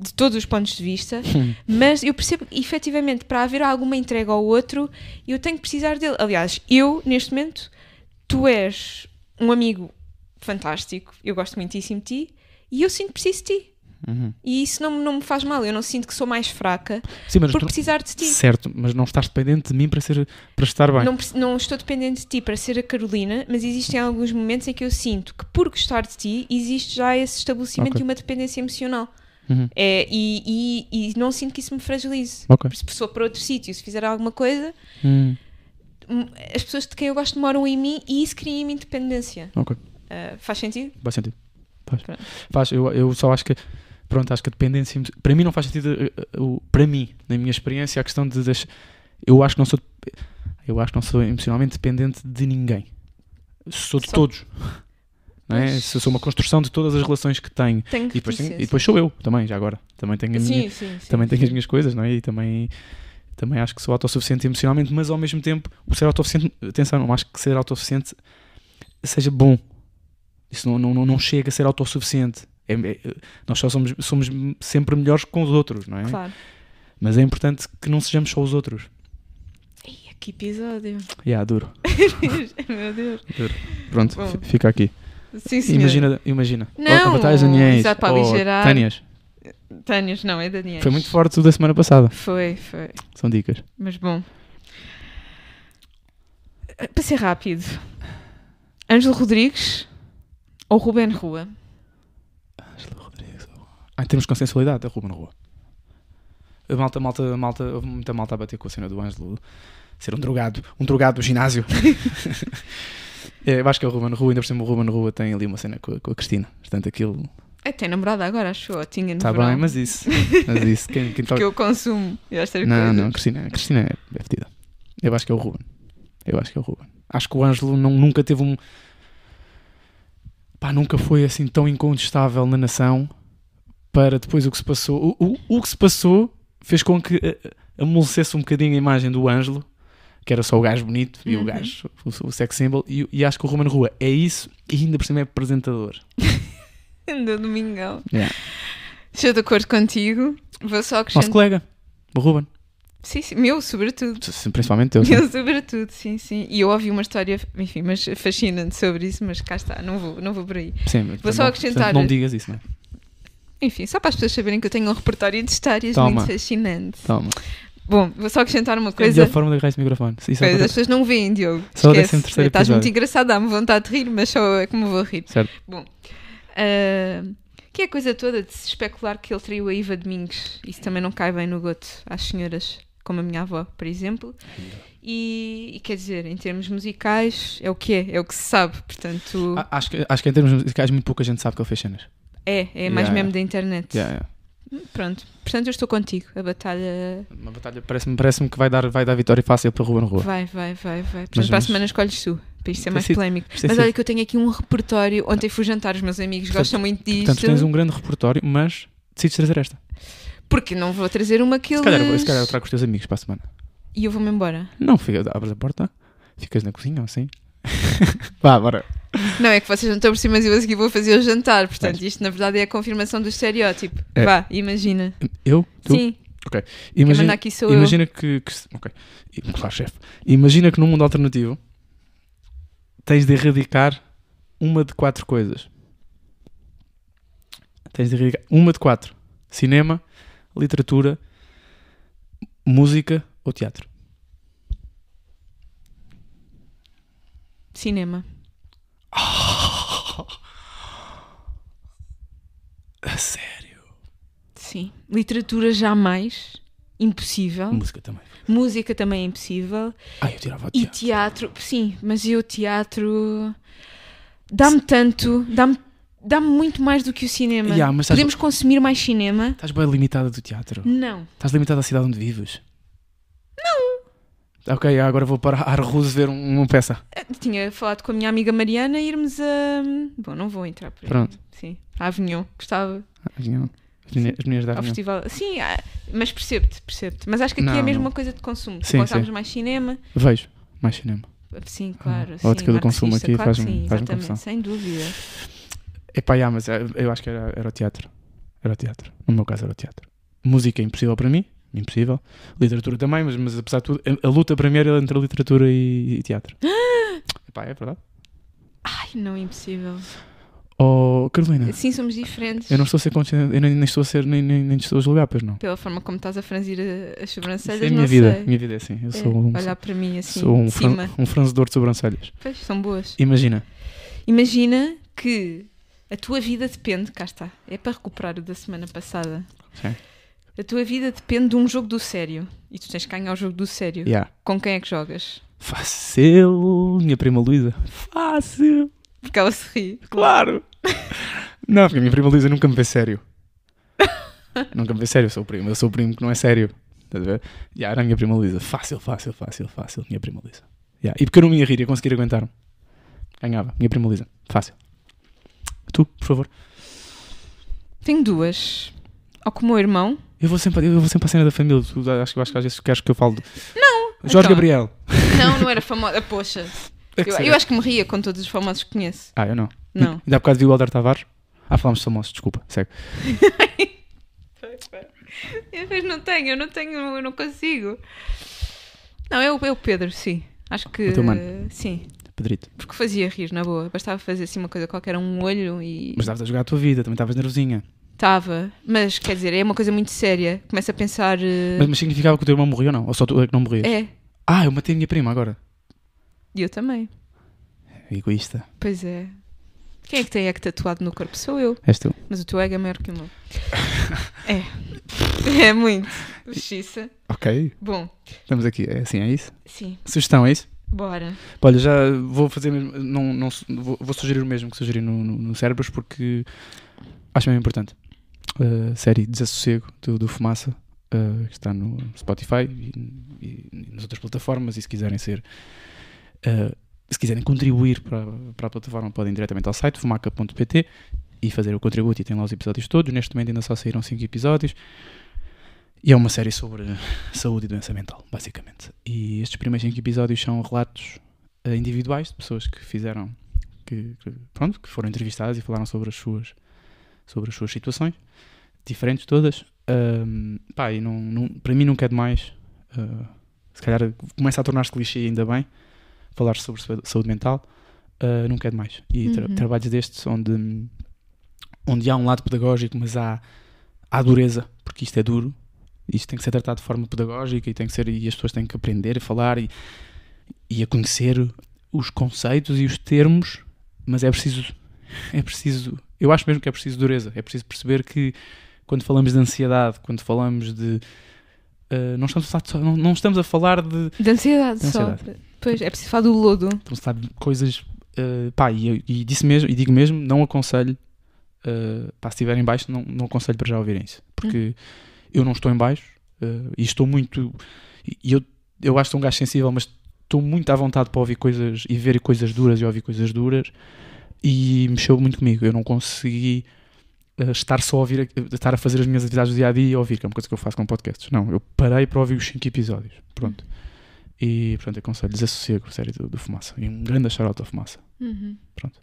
de todos os pontos de vista, mas eu percebo que, efetivamente para haver alguma entrega ao outro, eu tenho que precisar dele. Aliás, eu neste momento, tu és um amigo fantástico, eu gosto muitíssimo de ti e eu sinto que preciso de ti. Uhum. E isso não, não me faz mal, eu não sinto que sou mais fraca Sim, por tu- precisar de ti. certo, mas não estás dependente de mim para, ser, para estar bem. Não, não estou dependente de ti para ser a Carolina, mas existem alguns momentos em que eu sinto que por gostar de ti existe já esse estabelecimento Ok. de uma dependência emocional. Uhum. É, e, e, e não sinto que isso me fragilize. Ok. Se for para outro sítio, se fizer alguma coisa, Hum, hum, as pessoas de quem eu gosto moram em mim e isso cria em mim independência. ok. Ah, faz sentido? Faz sentido. Faz. Faz. Eu, eu só acho que. Pronto, acho que a dependência. Para mim não faz sentido. eh, eh, Para mim, na minha experiência, a questão de. das- eu acho que não sou. Eu acho que não sou emocionalmente dependente de ninguém. Sou de Só- todos. Não é? Eu sou uma construção de todas as relações que tenho. Tenho E depois, tenho- e depois sou eu também, já agora. Também tenho a minha, Sim, sim, sim. também tenho as sim. minhas coisas, não é? E também, também acho que sou autossuficiente emocionalmente, mas ao mesmo tempo, o ser autossuficiente, atenção, não acho que ser autossuficiente seja bom. Isso não, não- não chega a ser autossuficiente. É, é- nós só somos, somos sempre melhores com os outros, não é? Claro. Mas é importante que não sejamos só os outros. Ih, que episódio. Yeah, duro. Meu Deus. Pronto, Bom. fi- fica aqui. Sim, senhor. Imagina, imagina. Não, Ou- ou batalhas Daniels, exato, para aligerar. Tânias. Tânias, não, é Daniel. Foi muito forte o da semana passada. Foi, foi. São dicas. Mas bom. Para ser rápido. Ângelo Rodrigues ou Ruben Rua? Ah, em termos de consensualidade, é Ruben Rua. A malta, malta, malta, houve muita malta a bater com a cena do Ângelo ser um drogado, um drogado do ginásio. é, eu acho que é o Ruben Rua, ainda por cima o Ruben Rua tem ali uma cena com a, com a Cristina. Portanto, aquilo É, tem namorada agora, acho eu. Tinha no está bem, mas isso. Mas isso, quem, quem Que eu consumo estas Não, coisas. não, Cristina, Cristina é, é fedida. Eu acho que é o Ruben. Eu acho que é o Ruben. Acho que o Ângelo não, nunca teve um. Pá, nunca foi assim tão incontestável na nação para depois o que se passou. O, o, o que se passou fez com que eh, amolecesse um bocadinho a imagem do Ângelo, que era só o gajo bonito e o Uhum. gajo, o, o sex symbol, e, e acho que o Ruben Rua é isso e ainda por cima é apresentador. Anda domingão. Yeah. Estou de acordo contigo. Vou só Nosso acrescentar. colega, o Ruben. Sim, sim, meu, sobretudo. Principalmente sim. Meu, sobretudo, sim, sim. E eu ouvi uma história, enfim, mas fascinante sobre isso, mas cá está, não vou, não vou por aí. Sim, Vou só não- acrescentar- portanto, Não digas isso, não é? Enfim, só para as pessoas saberem que eu tenho um repertório de histórias Toma. muito fascinante. Toma. Bom, vou só acrescentar uma É a coisa. forma de agarrar esse microfone. Isso Pois, as pessoas não veem, Diogo. Só Esquece. 13º Estás muito engraçado, dá-me vontade de rir, mas só é como vou rir. Certo. Bom, ah, que é a coisa toda de se especular que ele traiu a Iva Domingos. Isso também não cai bem no goto às senhoras, como a minha avó, por exemplo. E, e quer dizer, em termos musicais, é o que é, é o que se sabe. Portanto, Acho que, acho que em termos musicais muito pouca gente sabe que ele fez cenas. É, é mais Yeah, mesmo yeah. da internet. Yeah, yeah. Pronto, portanto, eu estou contigo. A batalha Uma batalha parece-me parece que vai dar, vai dar vitória fácil para Ruben Rua. vai, vai, vai, vai. Portanto, Mas- para a semana escolhes tu, para isto ser mais sido- polémico. Mas sido- olha que eu tenho aqui um repertório. Ontem fui jantar, os meus amigos Portanto- gostam muito disto. Portanto, tens um grande repertório, mas decides trazer esta. Porque não vou trazer uma que Se eles... calhar, eu- se calhar eu trago os teus amigos para a semana. E eu vou-me embora. Não, fica, abres a porta, ficas na cozinha ou assim. Vá, bora. Não, é que vocês não estão por cima, mas eu a seguir vou fazer o jantar. Portanto, isto na verdade é a confirmação do estereótipo. É. Vá, imagina. Eu? Tu? Sim, quem Imagina, aqui sou imagina que, que. Ok. Claro, chefe. Imagina que num mundo alternativo tens de erradicar uma de quatro coisas. Tens de erradicar uma de quatro: cinema, literatura, música ou teatro. Cinema. A sério? Sim. Literatura jamais. Impossível. Música também. Música também é impossível. Ah, eu tirava o E teatro. teatro, sim, mas eu teatro dá-me tanto, dá-me dá-me muito mais do que o cinema. Yeah, mas Podemos consumir mais cinema? Estás bem limitada do teatro. Não. Estás limitada à cidade onde vives. Não. Ok, agora vou para a Arruz ver um- uma peça. Eu tinha falado com a minha amiga Mariana irmos a. Bom, não vou entrar por aí. Pronto. Sim, à Avignon. Gostava. Meninas- as meninas da Ao Avinhão. festival. Sim, ah, mas percebo-te, percebo-te. Mas acho que aqui Não, é não. uma coisa de consumo. Sim, sim. mais cinema. Vejo mais cinema. Sim, claro. a sim, ótica do consumo aqui claro faz-me- sim, faz-me exatamente, confusão. sem dúvida. Epá, yeah, mas eh, eu acho que era, era o teatro. Era o teatro. No meu caso era o teatro. Música é impossível para mim. Impossível. Literatura também, mas, mas apesar de tudo, a, a luta para mim era entre literatura e, e teatro. Epá, é verdade. Ai, não, impossível. Oh, Carolina, Sim, somos diferentes. eu não estou a ser consciente, eu nem, nem estou a ser, nem, nem, nem estou a julgar, pois não. Pela forma como estás a franzir as Isso sobrancelhas, é a minha vida. sei. Minha vida é assim. Eu É, sou um, olhar para mim assim, sou um, fran- um franzedor de sobrancelhas. Pois, são boas. Imagina. Imagina que a tua vida depende, cá está, é para recuperar o da semana passada. Sim. A tua vida depende de um jogo do sério. E tu tens que ganhar o jogo do sério. Yeah. Com quem é que jogas? Fácil. Minha prima Luísa. Fácil. Porque ela se ri. Claro. Não, porque a minha prima Luísa nunca me vê sério. nunca me vê sério, eu sou o primo. Eu sou o primo que não é sério. Estás a ver? Já era a minha prima Luísa. Fácil, fácil, fácil, fácil. Minha prima Luísa. Yeah. E porque eu não me ia rir, ia conseguir aguentar-me. Ganhava. Minha prima Luísa. Fácil. Tu, por favor. Tenho duas. Ou com o meu irmão. Eu vou sempre, eu vou sempre à cena da família. Tu, acho, que- acho que às vezes queres que eu fale. Não. Jorge então. Gabriel. Não, não era famosa. Poxa. É que Eu, será? eu acho que me ria com todos os famosos que conheço. Ah, eu não. Não. Ainda há bocado vi o Alder Tavares. Ah, falámos de famosos, desculpa. Segue. Eu depois não tenho, eu não tenho, eu não consigo. Não, é o, é o Pedro, sim. Acho que. O teu mano. Sim. Pedrito. Porque fazia rir, na boa. Bastava fazer assim uma coisa qualquer, um olho e. Mas estavas a jogar a tua vida, também estavas nervosinha. Estava. Mas quer dizer, é uma coisa muito séria. Começa a pensar. eh, Mas, mas significava que o teu irmão morreu ou não? Ou só tu é que não morrias? É. Ah, eu matei a minha prima agora. E eu também. Egoísta. Pois é. Quem é que tem ego tatuado no corpo? Sou eu. És tu. Mas o teu ego é maior que o meu. é. É muito. Justiça. Ok. Bom, Estamos aqui. É assim, é isso? sim. Sugestão, é isso? Bora. Olha, já vou fazer mesmo. Não, não, vou, vou sugerir o mesmo que sugeri no, no, no Cérebros porque acho mesmo importante. A série Desassossego do, do Fumaça uh, que está no Spotify e, e- nas outras plataformas. E se quiserem ser. uh, se quiserem contribuir para, para a plataforma, podem ir diretamente ao site fumaca.pt e fazer o contributo. E tem lá os episódios todos. Neste momento ainda só saíram 5 episódios. E é uma série sobre saúde e doença mental, basicamente. E estes primeiros 5 episódios são relatos eh, individuais de pessoas que fizeram, que, que, pronto, que foram entrevistadas e falaram sobre as suas, sobre as suas situações, diferentes todas. Ahm, pá, e não, não- para mim nunca é demais uh, se calhar começa a tornar-se clichê ainda bem, falar sobre saúde mental, uh, nunca é demais. E tra Uhum. trabalhos destes onde, onde há um lado pedagógico, mas há, há dureza, porque isto é duro, isto tem que ser tratado de forma pedagógica e tem que ser e as pessoas têm que aprender a falar e, e a conhecer os conceitos e os termos, mas é preciso é preciso, eu acho mesmo que é preciso dureza, é preciso perceber que quando falamos de ansiedade, quando falamos de uh, não, estamos a falar de, só- não, não estamos a falar de, De ansiedade, De só. ansiedade. Pois, é preciso falar do lodo. estamos a falar de coisas uh, pá, e, e disse mesmo, e digo mesmo, não aconselho uh, pá, se estiverem em baixo, não, não aconselho para já ouvirem isso, porque eu não estou em baixo uh, e estou muito e- e eu, eu acho que sou um gajo sensível, mas estou muito à vontade para ouvir coisas e ver coisas duras e ouvir coisas duras e mexeu muito comigo. Eu não consegui uh, estar só a ouvir, a- estar a fazer as minhas atividades do dia a dia e ouvir, que é uma coisa que eu faço com podcasts. Não, eu parei para ouvir os 5 episódios. Pronto. E pronto, aconselho Desassossego, série do, do Fumaça. E um grande da Fumaça. Uhum. Pronto.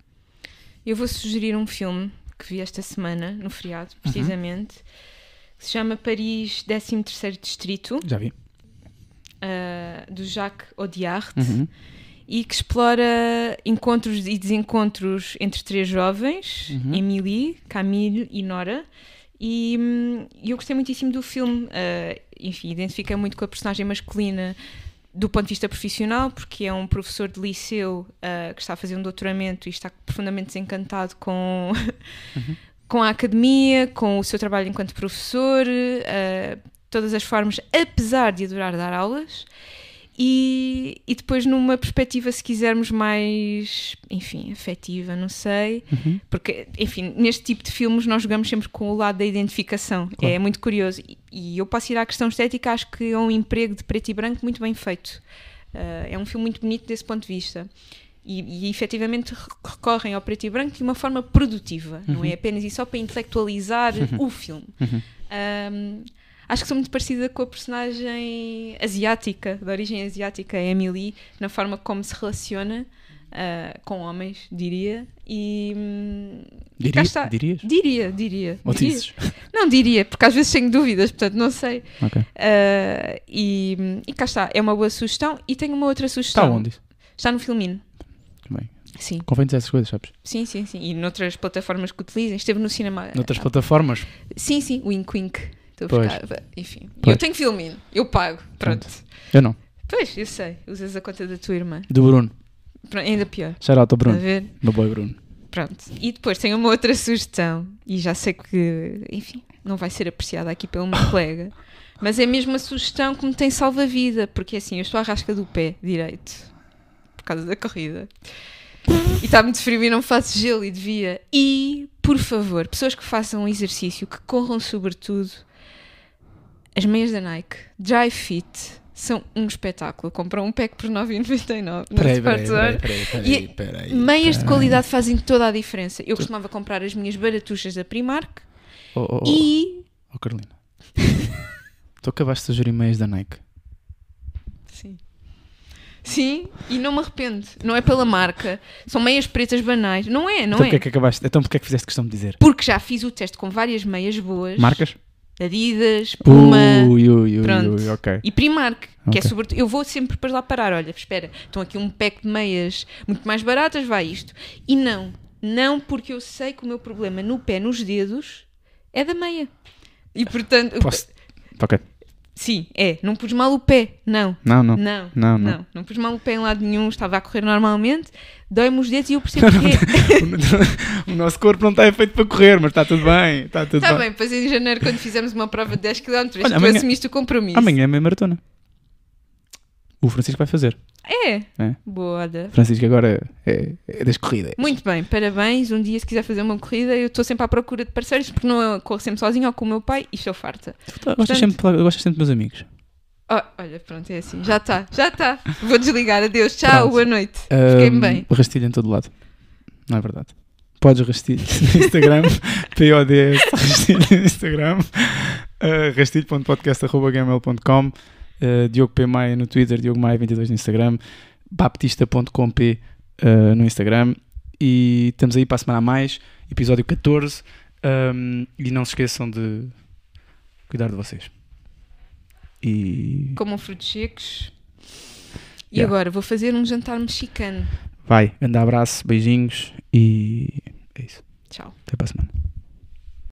Eu vou sugerir um filme que vi esta semana, no feriado, precisamente, que se chama Paris 13º Distrito, Já vi. ah, do Jacques Audiard, Uhum. E que explora encontros e desencontros entre três jovens, Uhum. Emily, Camille e Nora. E hum, eu gostei muitíssimo do filme. ah, enfim, identifica muito com a personagem masculina do ponto de vista profissional, porque é um professor de liceu ah, que está a fazer um doutoramento e está profundamente desencantado com, com a academia, com o seu trabalho enquanto professor, ah, todas as formas, apesar de adorar dar aulas. E, e depois numa perspectiva, se quisermos, mais, enfim, afetiva, não sei, Uhum. porque, enfim, neste tipo de filmes nós jogamos sempre com o lado da identificação. Claro. É muito curioso. E, e eu posso ir à questão estética, acho que é um emprego de preto e branco muito bem feito. Ah, é um filme muito bonito desse ponto de vista. E, e efetivamente re- recorrem ao preto e branco de uma forma produtiva, não é apenas e só para intelectualizar o filme. Uhum. Acho que sou muito parecida com a personagem asiática, de origem asiática, Emily, na forma como se relaciona ah, com homens, diria. E. hum, cá Diria, está. dirias? Diria, diria. Ou diria. dizes? Não diria, porque às vezes tenho dúvidas, portanto não sei. Ok. Ah, e, e cá está, é uma boa sugestão. E tenho uma outra sugestão. Está onde? Está no Filmino. Bem, Sim, convém dizer essas coisas, sabes? sim, sim, sim. E noutras plataformas que utilizem. Esteve no cinema. Noutras ah, plataformas. Sim, sim, wink wink. A Pois. buscar. Enfim, Pois. eu tenho Filmino, eu pago. Pronto. Eu não. Pois, eu sei. Usas a conta da tua irmã. Do Bruno. Pronto, ainda pior. Shout out ao A Bruno. ver? Meu boy Bruno. Pronto. E depois tenho uma outra sugestão. E já sei que, enfim, não vai ser apreciada aqui pelo meu colega. Mas é mesmo uma sugestão que me tem salva-vida. Porque assim, eu estou à rasca do pé direito. Por causa da corrida. E está muito frio e não faço gelo e devia. E, por favor, pessoas que façam um exercício, que corram sobretudo, as meias da Nike, Dry Fit, são um espetáculo. Compram um pack por 9,99 no Peraí, peraí, peraí, peraí, peraí, peraí. Meias de qualidade fazem toda a diferença. Eu costumava comprar as minhas baratuxas da Primark Oh, oh, oh. e. Oh, Carolina. tu acabaste de sugerir meias da Nike. Sim. Sim, e não me arrependo. Não é pela marca. São meias pretas banais. Não é, não então é. porque é que acabaste? Então porque é que fizeste questão de dizer? Porque já fiz o teste com várias meias boas. Marcas? Adidas, Puma Ui, ui, ui, Pronto. ui, ok. e Primark. Que é sobretudo. Eu vou sempre para lá parar. Olha, espera, estão aqui um pack de meias muito mais baratas, vai isto. E não, não porque eu sei que o meu problema no pé, nos dedos, é da meia. E portanto. Posso... Ok. Sim, é. Não pus mal o pé. Não. Não, não. Não, Não, não, não. não. pus mal o pé em lado nenhum, estava a correr normalmente, dói-me os dedos e eu percebo que o nosso corpo não está feito para correr, mas está tudo bem. Está tudo Está bem. bem, depois em janeiro, quando fizermos uma prova de 10 km, Olha, tu amanhã- assumiste o compromisso. Amanhã é meia maratona. O Francisco vai fazer. É. É. Boa, olha. Francisco agora é, é das corridas. Muito bem, parabéns. Um dia, se quiser fazer uma corrida, eu estou sempre à procura de parceiros, porque não corro sempre sozinho ou com o meu pai e estou farta. Tá- gostas, sempre, gostas sempre dos meus amigos. Oh, olha, pronto, é assim. Já está, já está. Vou desligar. Adeus, tchau, Pronto. boa noite. Fiquei-me Ahm, bem. Rastilho em todo lado. Não é verdade. Podes rastilho no Instagram, PODS rastilho no Instagram, uh, rastilho.podcast.gmail.com, uh, Diogo P. Maia no Twitter, Diogo Maia 22 no Instagram, baptista.com.p uh, no Instagram e estamos aí para a semana a mais, episódio 14 um, e não se esqueçam de cuidar de vocês. e Comam frutos secos. E Yeah. agora vou fazer um jantar mexicano. vai, grande abraço, beijinhos e é isso. Tchau. Até para a semana.